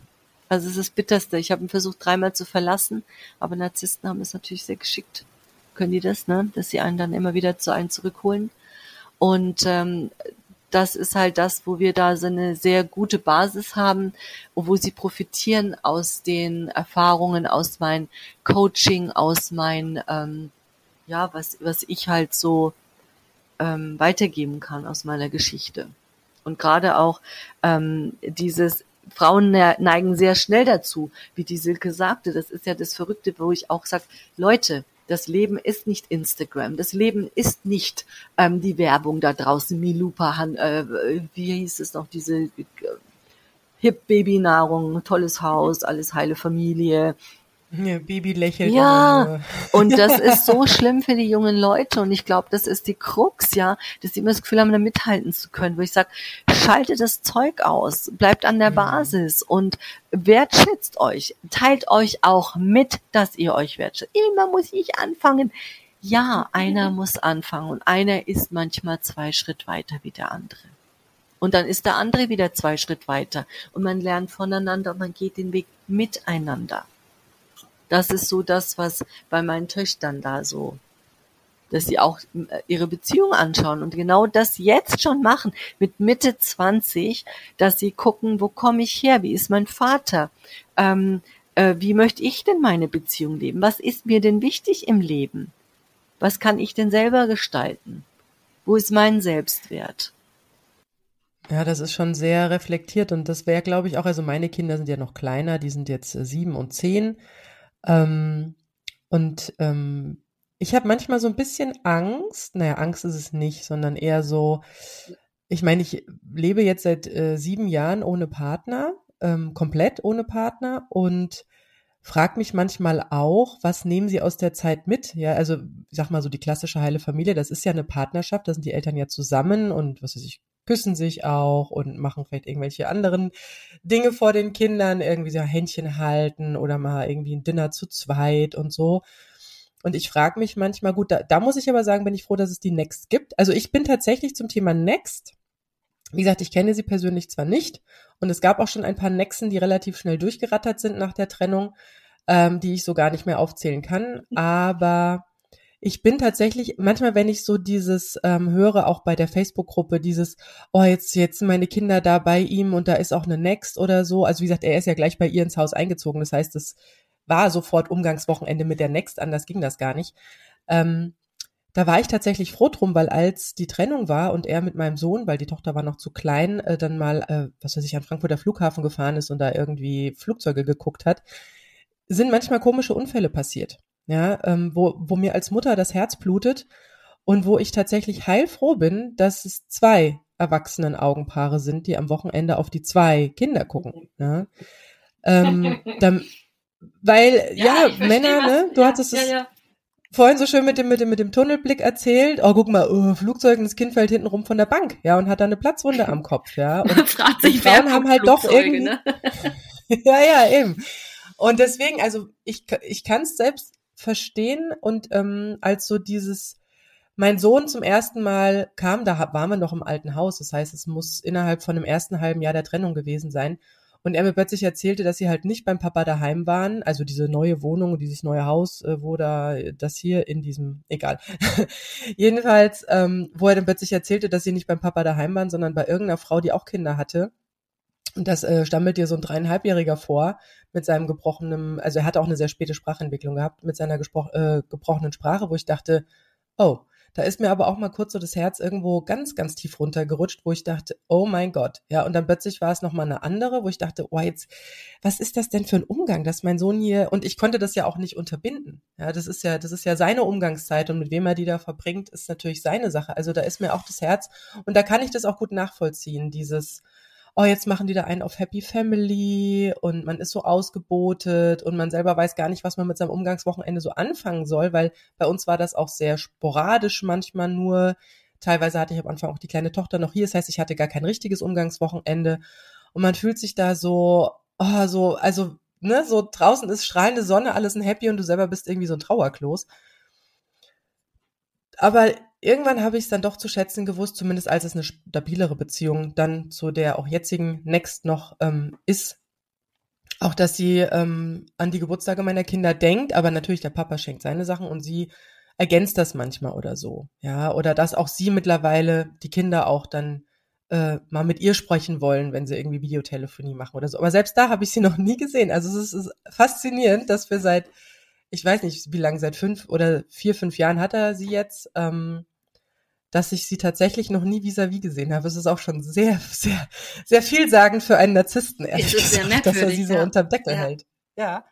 Also es ist das Bitterste. Ich habe ihn versucht dreimal zu verlassen, aber Narzissten haben es natürlich sehr geschickt. Können die das, ne? Dass sie einen dann immer wieder zu einem zurückholen. Und ähm, das ist halt das, wo wir da so eine sehr gute Basis haben, wo sie profitieren aus den Erfahrungen, aus meinem Coaching, aus mein, ähm, ja, was, was ich halt so ähm, weitergeben kann aus meiner Geschichte. Und gerade auch ähm, dieses Frauen neigen sehr schnell dazu, wie die Silke sagte. Das ist ja das Verrückte, wo ich auch sage, Leute, das Leben ist nicht Instagram. Das Leben ist nicht ähm, die Werbung da draußen, Milupa, äh, wie hieß es noch, diese äh, Hip-Baby-Nahrung, tolles Haus, alles heile Familie. Ja, Baby lächelt. Ja, und das ist so schlimm für die jungen Leute und ich glaube, das ist die Krux, ja, dass sie immer das Gefühl haben, da mithalten zu können, wo ich sage, schaltet das Zeug aus, bleibt an der mhm. Basis und wertschätzt euch, teilt euch auch mit, dass ihr euch wertschätzt. Immer muss ich anfangen. Ja, einer muss anfangen und einer ist manchmal zwei Schritt weiter wie der andere. Und dann ist der andere wieder zwei Schritt weiter und man lernt voneinander und man geht den Weg miteinander. Das ist so das, was bei meinen Töchtern da so, dass sie auch äh, ihre Beziehung anschauen und genau das jetzt schon machen, mit Mitte 20, dass sie gucken, wo komme ich her, wie ist mein Vater, ähm, äh, wie möchte ich denn meine Beziehung leben, was ist mir denn wichtig im Leben, was kann ich denn selber gestalten, wo ist mein Selbstwert. Ja, das ist schon sehr reflektiert und das wäre, glaube ich, auch, also meine Kinder sind ja noch kleiner, die sind jetzt äh, sieben und zehn ähm, und ähm, ich habe manchmal so ein bisschen Angst, naja, Angst ist es nicht, sondern eher so, ich meine, ich lebe jetzt seit äh, sieben Jahren ohne Partner, ähm, komplett ohne Partner und frag mich manchmal auch, was nehmen sie aus der Zeit mit? Ja, also ich sag mal so die klassische heile Familie, das ist ja eine Partnerschaft, da sind die Eltern ja zusammen und was weiß ich, küssen sich auch und machen vielleicht irgendwelche anderen Dinge vor den Kindern, irgendwie so Händchen halten oder mal irgendwie ein Dinner zu zweit und so. Und ich frage mich manchmal, gut, da, da muss ich aber sagen, bin ich froh, dass es die Next gibt. Also ich bin tatsächlich zum Thema Next. Wie gesagt, ich kenne sie persönlich zwar nicht und es gab auch schon ein paar Nexen, die relativ schnell durchgerattert sind nach der Trennung, ähm, die ich so gar nicht mehr aufzählen kann. Aber ich bin tatsächlich, manchmal, wenn ich so dieses ähm, höre, auch bei der Facebook-Gruppe, dieses, oh, jetzt, jetzt sind meine Kinder da bei ihm und da ist auch eine Next oder so. Also wie gesagt, er ist ja gleich bei ihr ins Haus eingezogen. Das heißt, es war sofort Umgangswochenende mit der Next, anders ging das gar nicht. Ähm, da war ich tatsächlich froh drum, weil als die Trennung war und er mit meinem Sohn, weil die Tochter war noch zu klein, äh, dann mal, äh, was weiß ich, an Frankfurter Flughafen gefahren ist und da irgendwie Flugzeuge geguckt hat, sind manchmal komische Unfälle passiert ja, ähm, wo, wo mir als Mutter das Herz blutet und wo ich tatsächlich heilfroh bin, dass es zwei erwachsenen Augenpaare sind, die am Wochenende auf die zwei Kinder gucken. Ja. Ähm, dann, weil, ja, ja Männer, was, ne, du ja, hattest es, ja, vorhin so schön mit dem, mit dem, mit dem Tunnelblick erzählt, oh, guck mal, oh, Flugzeug und das Kind fällt hinten rum von der Bank, ja, und hat da eine Platzwunde am Kopf, ja. Und fragt sich, Frauen haben halt doch irgendwie, ne? ja, ja, eben. Und deswegen, also ich, ich kann es selbst verstehen und ähm, als so dieses, mein Sohn zum ersten Mal kam, da waren wir noch im alten Haus, das heißt, es muss innerhalb von dem ersten halben Jahr der Trennung gewesen sein. Und er mir plötzlich erzählte, dass sie halt nicht beim Papa daheim waren, also diese neue Wohnung, dieses neue Haus, äh, wo da das hier in diesem, egal. Jedenfalls, ähm, wo er dann plötzlich erzählte, dass sie nicht beim Papa daheim waren, sondern bei irgendeiner Frau, die auch Kinder hatte. Und das äh, stammelt dir so ein dreieinhalbjähriger vor mit seinem gebrochenen, also er hatte auch eine sehr späte Sprachentwicklung gehabt, mit seiner äh, gebrochenen Sprache, wo ich dachte, oh, da ist mir aber auch mal kurz so das Herz irgendwo ganz, ganz tief runtergerutscht, wo ich dachte, oh mein Gott. Ja, und dann plötzlich war es nochmal eine andere, wo ich dachte, oh, jetzt, was ist das denn für ein Umgang, dass mein Sohn hier, und ich konnte das ja auch nicht unterbinden. Ja, das ist ja, das ist ja seine Umgangszeit und mit wem er die da verbringt, ist natürlich seine Sache. Also da ist mir auch das Herz, und da kann ich das auch gut nachvollziehen, dieses, oh, jetzt machen die da einen auf Happy Family und man ist so ausgebotet und man selber weiß gar nicht, was man mit seinem Umgangswochenende so anfangen soll, weil bei uns war das auch sehr sporadisch manchmal nur. Teilweise hatte ich am Anfang auch die kleine Tochter noch hier, das heißt, ich hatte gar kein richtiges Umgangswochenende und man fühlt sich da so, oh, so, also, ne, so draußen ist strahlende Sonne, alles ein Happy und du selber bist irgendwie so ein Trauerklos. Aber irgendwann habe ich es dann doch zu schätzen gewusst, zumindest als es eine stabilere Beziehung dann zu der auch jetzigen Next noch ähm, ist. Auch, dass sie ähm, an die Geburtstage meiner Kinder denkt, aber natürlich der Papa schenkt seine Sachen und sie ergänzt das manchmal oder so. Ja, oder dass auch sie mittlerweile die Kinder auch dann äh, mal mit ihr sprechen wollen, wenn sie irgendwie Videotelefonie machen oder so. Aber selbst da habe ich sie noch nie gesehen. Also es ist, es ist faszinierend, dass wir seit ich weiß nicht, wie lange, seit fünf oder vier, fünf Jahren hat er sie jetzt, ähm, dass ich sie tatsächlich noch nie vis-à-vis -vis gesehen habe. Es ist auch schon sehr, sehr, sehr vielsagend für einen Narzissten, ehrlich es ist sehr gesagt, dass er sie so ja. unterm Deckel Ja. hält. Ja,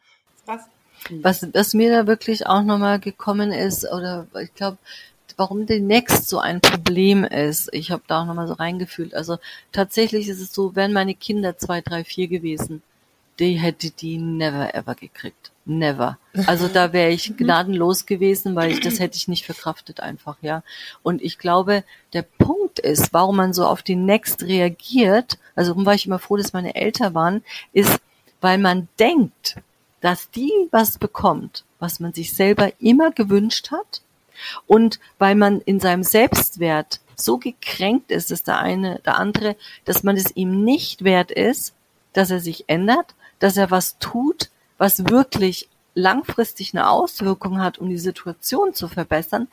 krass. Was, was mir da wirklich auch nochmal gekommen ist, oder ich glaube, warum die Next so ein Problem ist, ich habe da auch nochmal so reingefühlt. Also tatsächlich ist es so, wären meine Kinder zwei, drei, vier gewesen, die hätte die never ever gekriegt. Never. Also da wäre ich gnadenlos gewesen, weil ich das hätte ich nicht verkraftet einfach, ja. Und ich glaube, der Punkt ist, warum man so auf die Next reagiert, also warum war ich immer froh, dass meine älter waren, ist, weil man denkt, dass die was bekommt, was man sich selber immer gewünscht hat und weil man in seinem Selbstwert so gekränkt ist, dass der eine, der andere, dass man es ihm nicht wert ist, dass er sich ändert, dass er was tut, was wirklich langfristig eine Auswirkung hat, um die Situation zu verbessern.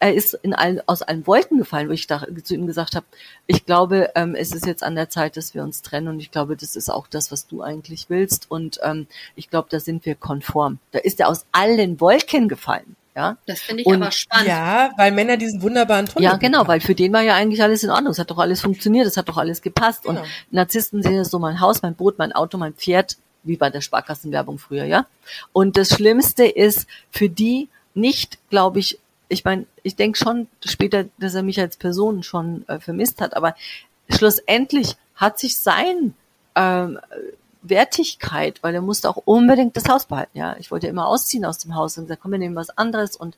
Er ist in allen, aus allen Wolken gefallen, wo ich da zu ihm gesagt habe, ich glaube, ähm, es ist jetzt an der Zeit, dass wir uns trennen und ich glaube, das ist auch das, was du eigentlich willst und ähm, ich glaube, da sind wir konform. Da ist er aus allen Wolken gefallen. Ja, Das finde ich Und- aber spannend. Ja, weil Männer diesen wunderbaren Tunnel ja, genau, haben. weil für den war ja eigentlich alles in Ordnung. Es hat doch alles funktioniert, es hat doch alles gepasst. Genau. Und Narzissten sehen es so mein Haus, mein Boot, mein Auto, mein Pferd, wie bei der Sparkassenwerbung früher, ja. Und das Schlimmste ist für die nicht, glaube ich, ich meine, ich denke schon später, dass er mich als Person schon äh, vermisst hat, aber schlussendlich hat sich sein ähm, Wertigkeit, weil er musste auch unbedingt das Haus behalten, ja. Ich wollte immer ausziehen aus dem Haus und gesagt, komm, wir nehmen was anderes und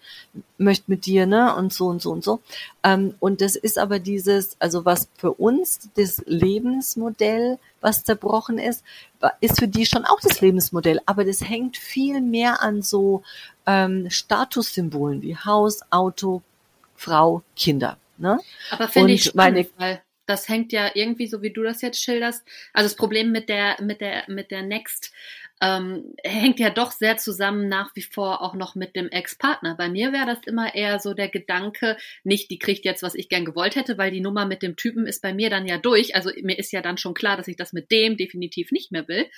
möchte mit dir, ne, und so und so und so. Ähm, und das ist aber dieses, also was für uns das Lebensmodell, was zerbrochen ist, ist für die schon auch das Lebensmodell, aber das hängt viel mehr an so ähm, Statussymbolen wie Haus, Auto, Frau, Kinder, ne? Aber finde ich Und meine- spannend, weil das hängt ja irgendwie, so wie du das jetzt schilderst, also das Problem mit der, mit der, mit der Next ähm, hängt ja doch sehr zusammen nach wie vor auch noch mit dem Ex-Partner. Bei mir wäre das immer eher so der Gedanke, nicht, die kriegt jetzt, was ich gern gewollt hätte, weil die Nummer mit dem Typen ist bei mir dann ja durch. Also mir ist ja dann schon klar, dass ich das mit dem definitiv nicht mehr will.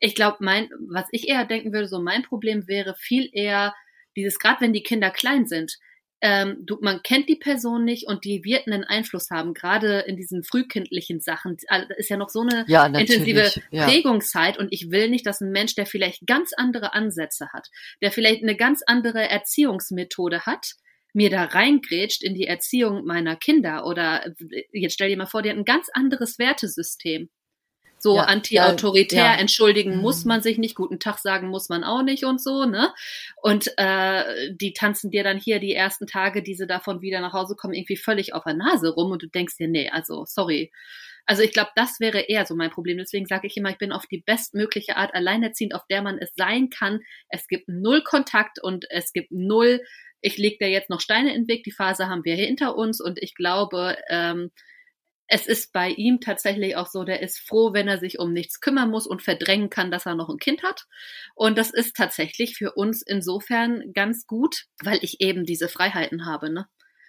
Ich glaube, mein, was ich eher denken würde, so mein Problem wäre viel eher dieses, gerade wenn die Kinder klein sind, ähm, du, man kennt die Person nicht und die wird einen Einfluss haben, gerade in diesen frühkindlichen Sachen. Also, das ist ja noch so eine Ja, intensive. Ja. Prägungszeit und ich will nicht, dass ein Mensch, der vielleicht ganz andere Ansätze hat, der vielleicht eine ganz andere Erziehungsmethode hat, mir da reingrätscht in die Erziehung meiner Kinder oder äh, jetzt stell dir mal vor, die hat ein ganz anderes Wertesystem. So ja, anti-autoritär, ja, entschuldigen mhm. muss man sich nicht, guten Tag sagen muss man auch nicht und so, ne? Und äh, die tanzen dir dann hier die ersten Tage, die sie davon wieder nach Hause kommen, irgendwie völlig auf der Nase rum und du denkst dir, nee, also sorry. Also ich glaube, das wäre eher so mein Problem. Deswegen sage ich immer, ich bin auf die bestmögliche Art alleinerziehend, auf der man es sein kann. Es gibt null Kontakt und es gibt null, ich lege da jetzt noch Steine in den Weg. Die Phase haben wir hinter uns und ich glaube, ähm, es ist bei ihm tatsächlich auch so, der ist froh, wenn er sich um nichts kümmern muss und verdrängen kann, dass er noch ein Kind hat. Und das ist tatsächlich für uns insofern ganz gut, weil ich eben diese Freiheiten habe. Ne?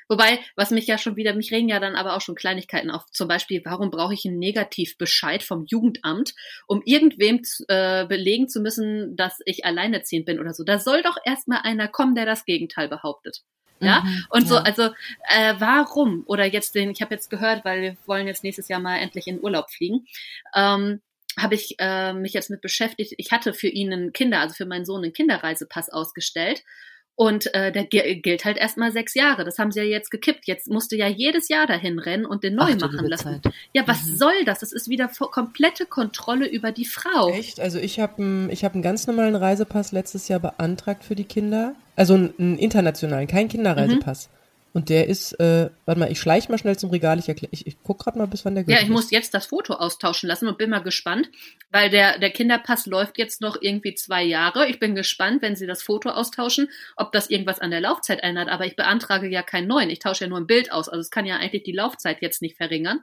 Wobei, was mich ja schon wieder, mich regen ja dann aber auch schon Kleinigkeiten auf. Zum Beispiel, warum brauche ich einen Negativbescheid vom Jugendamt, um irgendwem äh, belegen zu müssen, dass ich alleinerziehend bin oder so. Da soll doch erstmal einer kommen, der das Gegenteil behauptet. Ja, mhm, und so, ja. also äh, warum? Oder jetzt den, ich habe jetzt gehört, weil wir wollen jetzt nächstes Jahr mal endlich in Urlaub fliegen. Ähm, habe ich äh, mich jetzt mit beschäftigt. Ich hatte für ihn einen Kinder, also für meinen Sohn einen Kinderreisepass ausgestellt und äh, der gilt halt erstmal sechs Jahre. Das haben sie ja jetzt gekippt. Jetzt musste ja jedes Jahr dahin rennen und den neu Ach, machen lassen. Zeit. Ja, was mhm. soll das? Das ist wieder komplette Kontrolle über die Frau. Echt? Also ich habe ich hab einen ganz normalen Reisepass letztes Jahr beantragt für die Kinder. Also einen, internationalen, keinen Kinderreisepass. Mhm. Und der ist, äh, warte mal, ich schleiche mal schnell zum Regal. Ich, erklär, ich, ich guck gerade mal, bis wann der Ja, ich ist. muss jetzt das Foto austauschen lassen und bin mal gespannt, weil der, der Kinderpass läuft jetzt noch irgendwie zwei Jahre. Ich bin gespannt, wenn sie das Foto austauschen, ob das irgendwas an der Laufzeit ändert. Aber ich beantrage ja keinen neuen. Ich tausche ja nur ein Bild aus. Also es kann ja eigentlich die Laufzeit jetzt nicht verringern.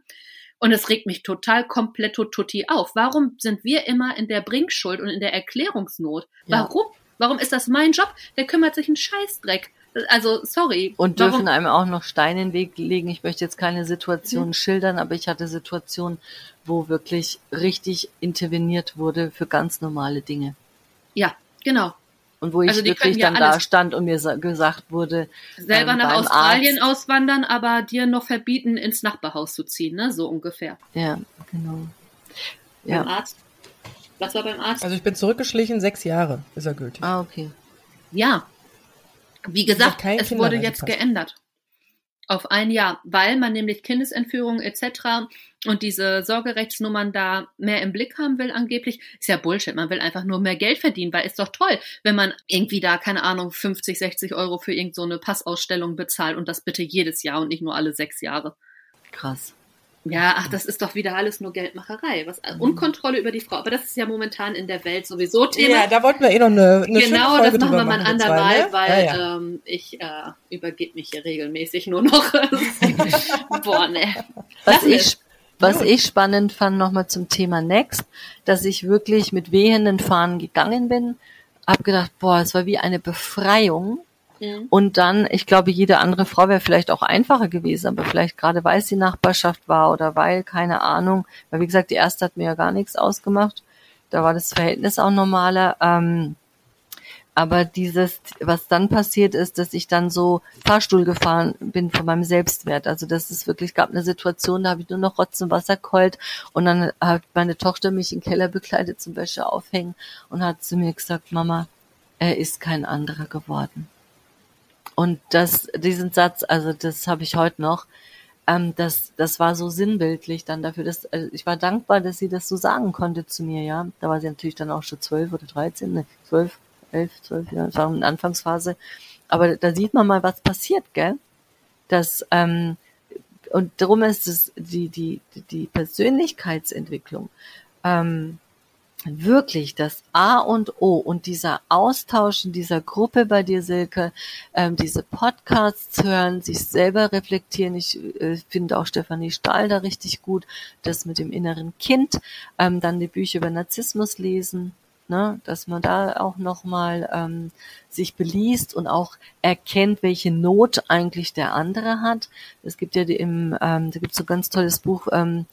Und es regt mich total komplett tutti auf. Warum sind wir immer in der Bringschuld und in der Erklärungsnot? Ja. Warum? Warum ist das mein Job? Der kümmert sich einen Scheißdreck. Also, sorry. Und dürfen warum? einem auch noch Steine in den Weg legen. Ich möchte jetzt keine Situation mhm. schildern, aber ich hatte Situationen, wo wirklich richtig interveniert wurde für ganz normale Dinge. Ja, genau. Und wo ich also wirklich ja dann da stand und mir gesagt wurde, selber ähm, nach Australien Arzt, auswandern, aber dir noch verbieten, ins Nachbarhaus zu ziehen, ne? So ungefähr. Ja, genau. Ja. Beim Arzt. Was war beim Arzt? Also ich bin zurückgeschlichen, sechs Jahre ist er gültig. Ah, okay. Ja, wie gesagt, es wurde jetzt geändert auf ein Jahr, weil man nämlich Kindesentführung etc. und diese Sorgerechtsnummern da mehr im Blick haben will angeblich. Ist ja Bullshit, man will einfach nur mehr Geld verdienen, weil ist doch toll, wenn man irgendwie da, keine Ahnung, 50, 60 Euro für irgendeine so Passausstellung bezahlt und das bitte jedes Jahr und nicht nur alle sechs Jahre. Krass. Ja, ach, das ist doch wieder alles nur Geldmacherei. Was, mhm. Unkontrolle über die Frau. Aber das ist ja momentan in der Welt sowieso Thema. Ja, da wollten wir eh noch eine, eine Genau, das machen wir mal ein andermal, ne? weil ja, ja. Ähm, ich äh, übergebe mich hier regelmäßig nur noch. Boah, ne. Was ich, was ich spannend fand, nochmal zum Thema Next, dass ich wirklich mit wehenden Fahnen gegangen bin, hab gedacht, boah, es war wie eine Befreiung Mhm. Und dann, ich glaube, jede andere Frau wäre vielleicht auch einfacher gewesen, aber vielleicht gerade weil es die Nachbarschaft war oder weil, keine Ahnung, weil wie gesagt, die erste hat mir ja gar nichts ausgemacht. Da war das Verhältnis auch normaler. Ähm, aber dieses, was dann passiert ist, dass ich dann so Fahrstuhl gefahren bin von meinem Selbstwert. Also das ist wirklich, gab eine Situation, da habe ich nur noch Rotz und Wasser geheult und dann hat meine Tochter mich im Keller bekleidet zum Wäsche aufhängen und hat zu mir gesagt, Mama, er ist kein anderer geworden. Und das, diesen Satz, also das habe ich heute noch, ähm, das, das war so sinnbildlich dann dafür, dass also ich war dankbar, dass sie das so sagen konnte zu mir, ja. Da war sie natürlich dann auch schon zwölf oder dreizehn, ne, zwölf, elf, zwölf, ja, das war eine Anfangsphase. Aber da sieht man mal, was passiert, gell? Das, ähm, und darum ist es die, die, die Persönlichkeitsentwicklung. Ähm, wirklich das A und O und dieser Austausch in dieser Gruppe bei dir, Silke, ähm, diese Podcasts hören, sich selber reflektieren. Ich äh, finde auch Stefanie Stahl da richtig gut, das mit dem inneren Kind, ähm, dann die Bücher über Narzissmus lesen, ne, dass man da auch nochmal ähm, sich beliest und auch erkennt, welche Not eigentlich der andere hat. Es gibt ja die im, ähm, da gibt es so ein ganz tolles Buch, ähm,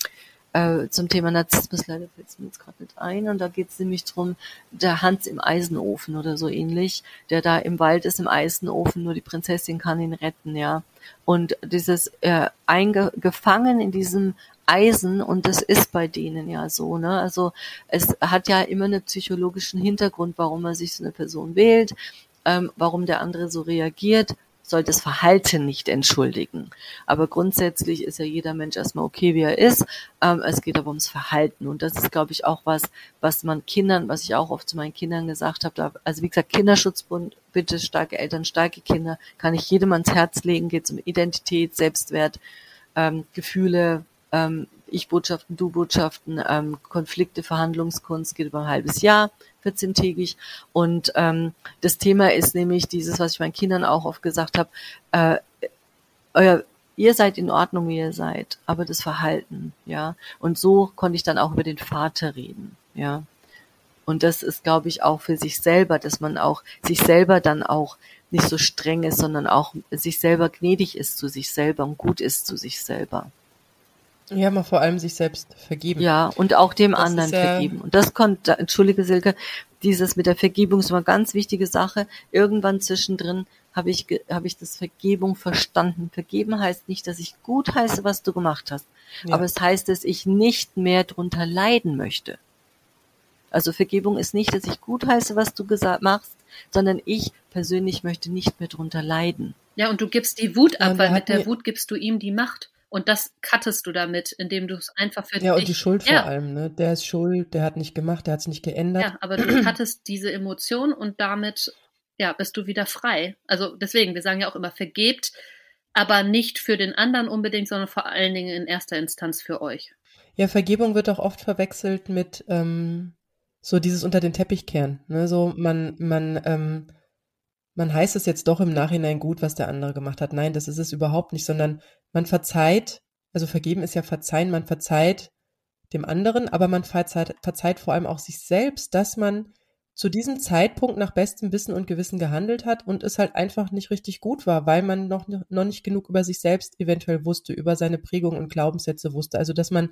äh, zum Thema Narzissmus, leider fällt es mir jetzt gerade nicht ein, und da geht es nämlich drum, der Hans im Eisenofen oder so ähnlich, der da im Wald ist im Eisenofen, nur die Prinzessin kann ihn retten, ja. Und dieses äh, eingefangen in diesem Eisen und das ist bei denen ja so, ne? Also es hat ja immer einen psychologischen Hintergrund, warum man sich so eine Person wählt, ähm, warum der andere so reagiert soll das Verhalten nicht entschuldigen. Aber grundsätzlich ist ja jeder Mensch erstmal okay, wie er ist. Ähm, es geht aber ums Verhalten. Und das ist, glaube ich, auch was, was man Kindern, was ich auch oft zu meinen Kindern gesagt habe. Also wie gesagt, Kinderschutzbund, bitte starke Eltern, starke Kinder, kann ich jedem ans Herz legen, geht um Identität, Selbstwert, ähm, Gefühle, ähm, Ich-Botschaften, Du-Botschaften, ähm, Konflikte, Verhandlungskunst, geht über ein halbes Jahr. 14-tägig. Und ähm, das Thema ist nämlich dieses, was ich meinen Kindern auch oft gesagt habe, äh, euer ihr seid in Ordnung, wie ihr seid, aber das Verhalten, ja. Und so konnte ich dann auch über den Vater reden, ja. Und das ist, glaube ich, auch für sich selber, dass man auch sich selber dann auch nicht so streng ist, sondern auch sich selber gnädig ist zu sich selber und gut ist zu sich selber. Ja, mal vor allem sich selbst vergeben. Ja, und auch dem das anderen ja vergeben. Und das konnte, entschuldige Silke, dieses mit der Vergebung ist immer eine ganz wichtige Sache. Irgendwann zwischendrin habe ich, habe ich das Vergebung verstanden. Vergeben heißt nicht, dass ich gut heiße, was du gemacht hast. Ja. Aber es heißt, dass ich nicht mehr drunter leiden möchte. Also Vergebung ist nicht, dass ich gut heiße, was du gesagt machst, sondern ich persönlich möchte nicht mehr drunter leiden. Ja, und du gibst die Wut ab, ja, weil mit der Wut gibst du ihm die Macht. Und das cuttest du damit, indem du es einfach für ja, dich. Ja, und die Schuld ja. vor allem, ne? Der ist schuld, der hat nicht gemacht, der hat es nicht geändert. Ja, aber du cuttest diese Emotion und damit, ja, bist du wieder frei. Also deswegen, wir sagen ja auch immer, vergebt, aber nicht für den anderen unbedingt, sondern vor allen Dingen in erster Instanz für euch. Ja, Vergebung wird auch oft verwechselt mit ähm, so dieses unter den Teppich kehren. Ne? So man, man, ähm, man heißt es jetzt doch im Nachhinein gut, was der andere gemacht hat. Nein, das ist es überhaupt nicht, sondern man verzeiht, also vergeben ist ja verzeihen, man verzeiht dem anderen, aber man verzeiht, verzeiht vor allem auch sich selbst, dass man zu diesem Zeitpunkt nach bestem Wissen und Gewissen gehandelt hat und es halt einfach nicht richtig gut war, weil man noch, noch nicht genug über sich selbst eventuell wusste, über seine Prägung und Glaubenssätze wusste. Also dass man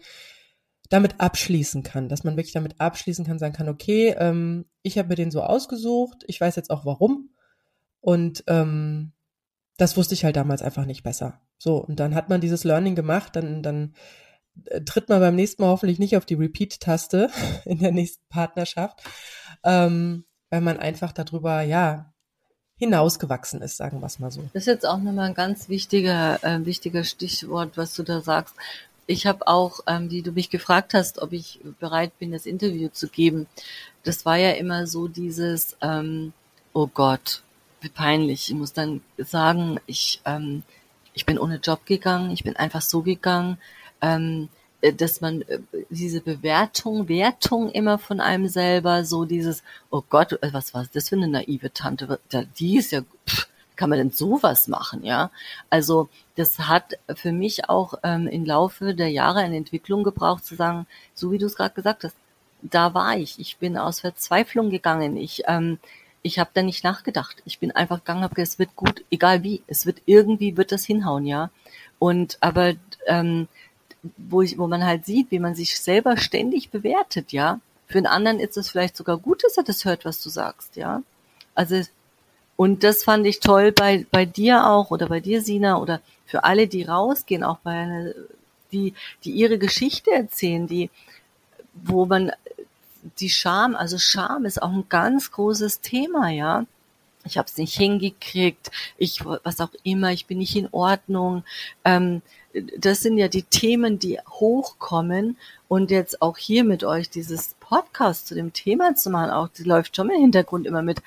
damit abschließen kann, dass man wirklich damit abschließen kann, sagen kann, okay, ähm, ich habe mir den so ausgesucht, ich weiß jetzt auch warum und ähm, das wusste ich halt damals einfach nicht besser. So, und dann hat man dieses Learning gemacht, dann, dann äh, tritt man beim nächsten Mal hoffentlich nicht auf die Repeat-Taste in der nächsten Partnerschaft, ähm, weil man einfach darüber, ja, hinausgewachsen ist, sagen wir es mal so. Das ist jetzt auch nochmal ein ganz wichtiger, äh, wichtiger Stichwort, was du da sagst. Ich habe auch, ähm, wie du mich gefragt hast, ob ich bereit bin, das Interview zu geben. Das war ja immer so dieses, ähm, oh Gott, wie peinlich. Ich muss dann sagen, ich, ähm, ich bin ohne Job gegangen, ich bin einfach so gegangen, ähm, äh, dass man äh, diese Bewertung, Wertung immer von einem selber, so dieses, oh Gott, äh, was war das für eine naive Tante, die ist ja, pff, kann man denn sowas machen, ja? Also das hat für mich auch ähm, im Laufe der Jahre eine Entwicklung gebraucht, zu sagen, so wie du es gerade gesagt hast, da war ich, ich bin aus Verzweiflung gegangen, ich ähm, ich habe da nicht nachgedacht. Ich bin einfach gegangen, habe gesagt, es wird gut, egal wie, es wird irgendwie wird das hinhauen, ja. Und aber ähm, wo ich, wo man halt sieht, wie man sich selber ständig bewertet, ja. Für einen anderen ist es vielleicht sogar gut, dass er das hört, was du sagst, ja. Also und das fand ich toll bei bei dir auch oder bei dir Sina oder für alle, die rausgehen, auch bei einer, die die ihre Geschichte erzählen, die wo man die Scham, also Scham ist auch ein ganz großes Thema, ja. Ich habe es nicht hingekriegt, ich was auch immer, ich bin nicht in Ordnung. Ähm, das sind ja die Themen, die hochkommen und jetzt auch hier mit euch dieses Podcast zu dem Thema zu machen, auch die läuft schon im Hintergrund immer mit.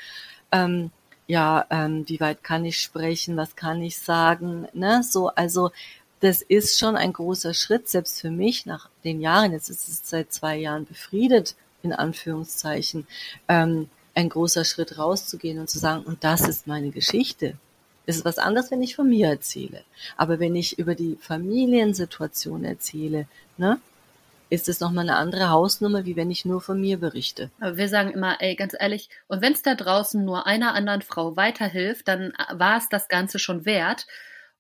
Ähm, ja, ähm, wie weit kann ich sprechen, was kann ich sagen, ne? So, also das ist schon ein großer Schritt, selbst für mich nach den Jahren, jetzt ist es seit zwei Jahren befriedet, in Anführungszeichen, ähm, ein großer Schritt rauszugehen und zu sagen, und das ist meine Geschichte. Es ist was anderes, wenn ich von mir erzähle. Aber wenn ich über die Familiensituation erzähle, ne, ist es nochmal eine andere Hausnummer, wie wenn ich nur von mir berichte. Aber wir sagen immer, ey, ganz ehrlich, und wenn es da draußen nur einer anderen Frau weiterhilft, dann war es das Ganze schon wert.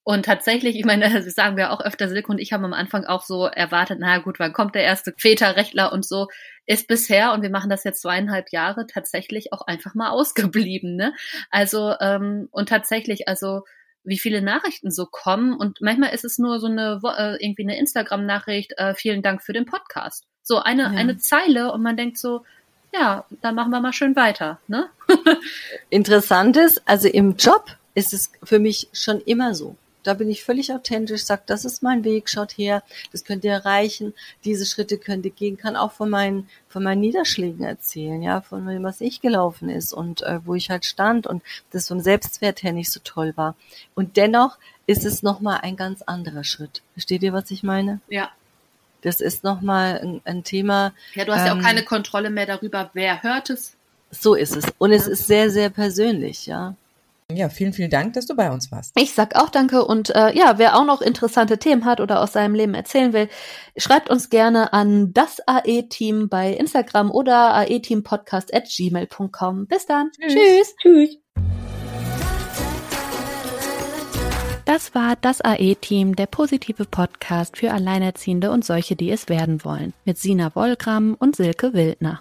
Und tatsächlich, ich meine, das sagen wir auch öfter, Silke und ich haben am Anfang auch so erwartet, na gut, wann kommt der erste Väterrechtler und so, ist bisher, und wir machen das jetzt zweieinhalb Jahre, tatsächlich auch einfach mal ausgeblieben. Ne? Also, ähm, und tatsächlich, also wie viele Nachrichten so kommen und manchmal ist es nur so eine äh, irgendwie eine Instagram-Nachricht, äh, vielen Dank für den Podcast. So eine, ja. eine Zeile und man denkt so, ja, dann machen wir mal schön weiter. Ne? Interessant ist, also im Job ist es für mich schon immer so. Da bin ich völlig authentisch, sage, das ist mein Weg, schaut her, das könnt ihr erreichen, diese Schritte könnt ihr gehen, kann auch von meinen, von meinen Niederschlägen erzählen, ja, von dem, was ich gelaufen ist und äh, wo ich halt stand und das vom Selbstwert her nicht so toll war. Und dennoch ist es nochmal ein ganz anderer Schritt. Versteht ihr, was ich meine? Ja. Das ist nochmal ein, ein Thema. Ja, du hast ähm, ja auch ähm, keine Kontrolle mehr darüber, wer hört es. So ist es. Und es ist sehr, sehr persönlich, ja. Ja, vielen, vielen Dank, dass du bei uns warst. Ich sag auch danke und äh, ja, wer auch noch interessante Themen hat oder aus seinem Leben erzählen will, schreibt uns gerne an das AE-Team bei Instagram oder aeteampodcast at gmail.com. Bis dann. Tschüss. Tschüss. Tschüss. Das war das AE-Team, der positive Podcast für Alleinerziehende und solche, die es werden wollen, mit Sina Wollgramm und Silke Wildner.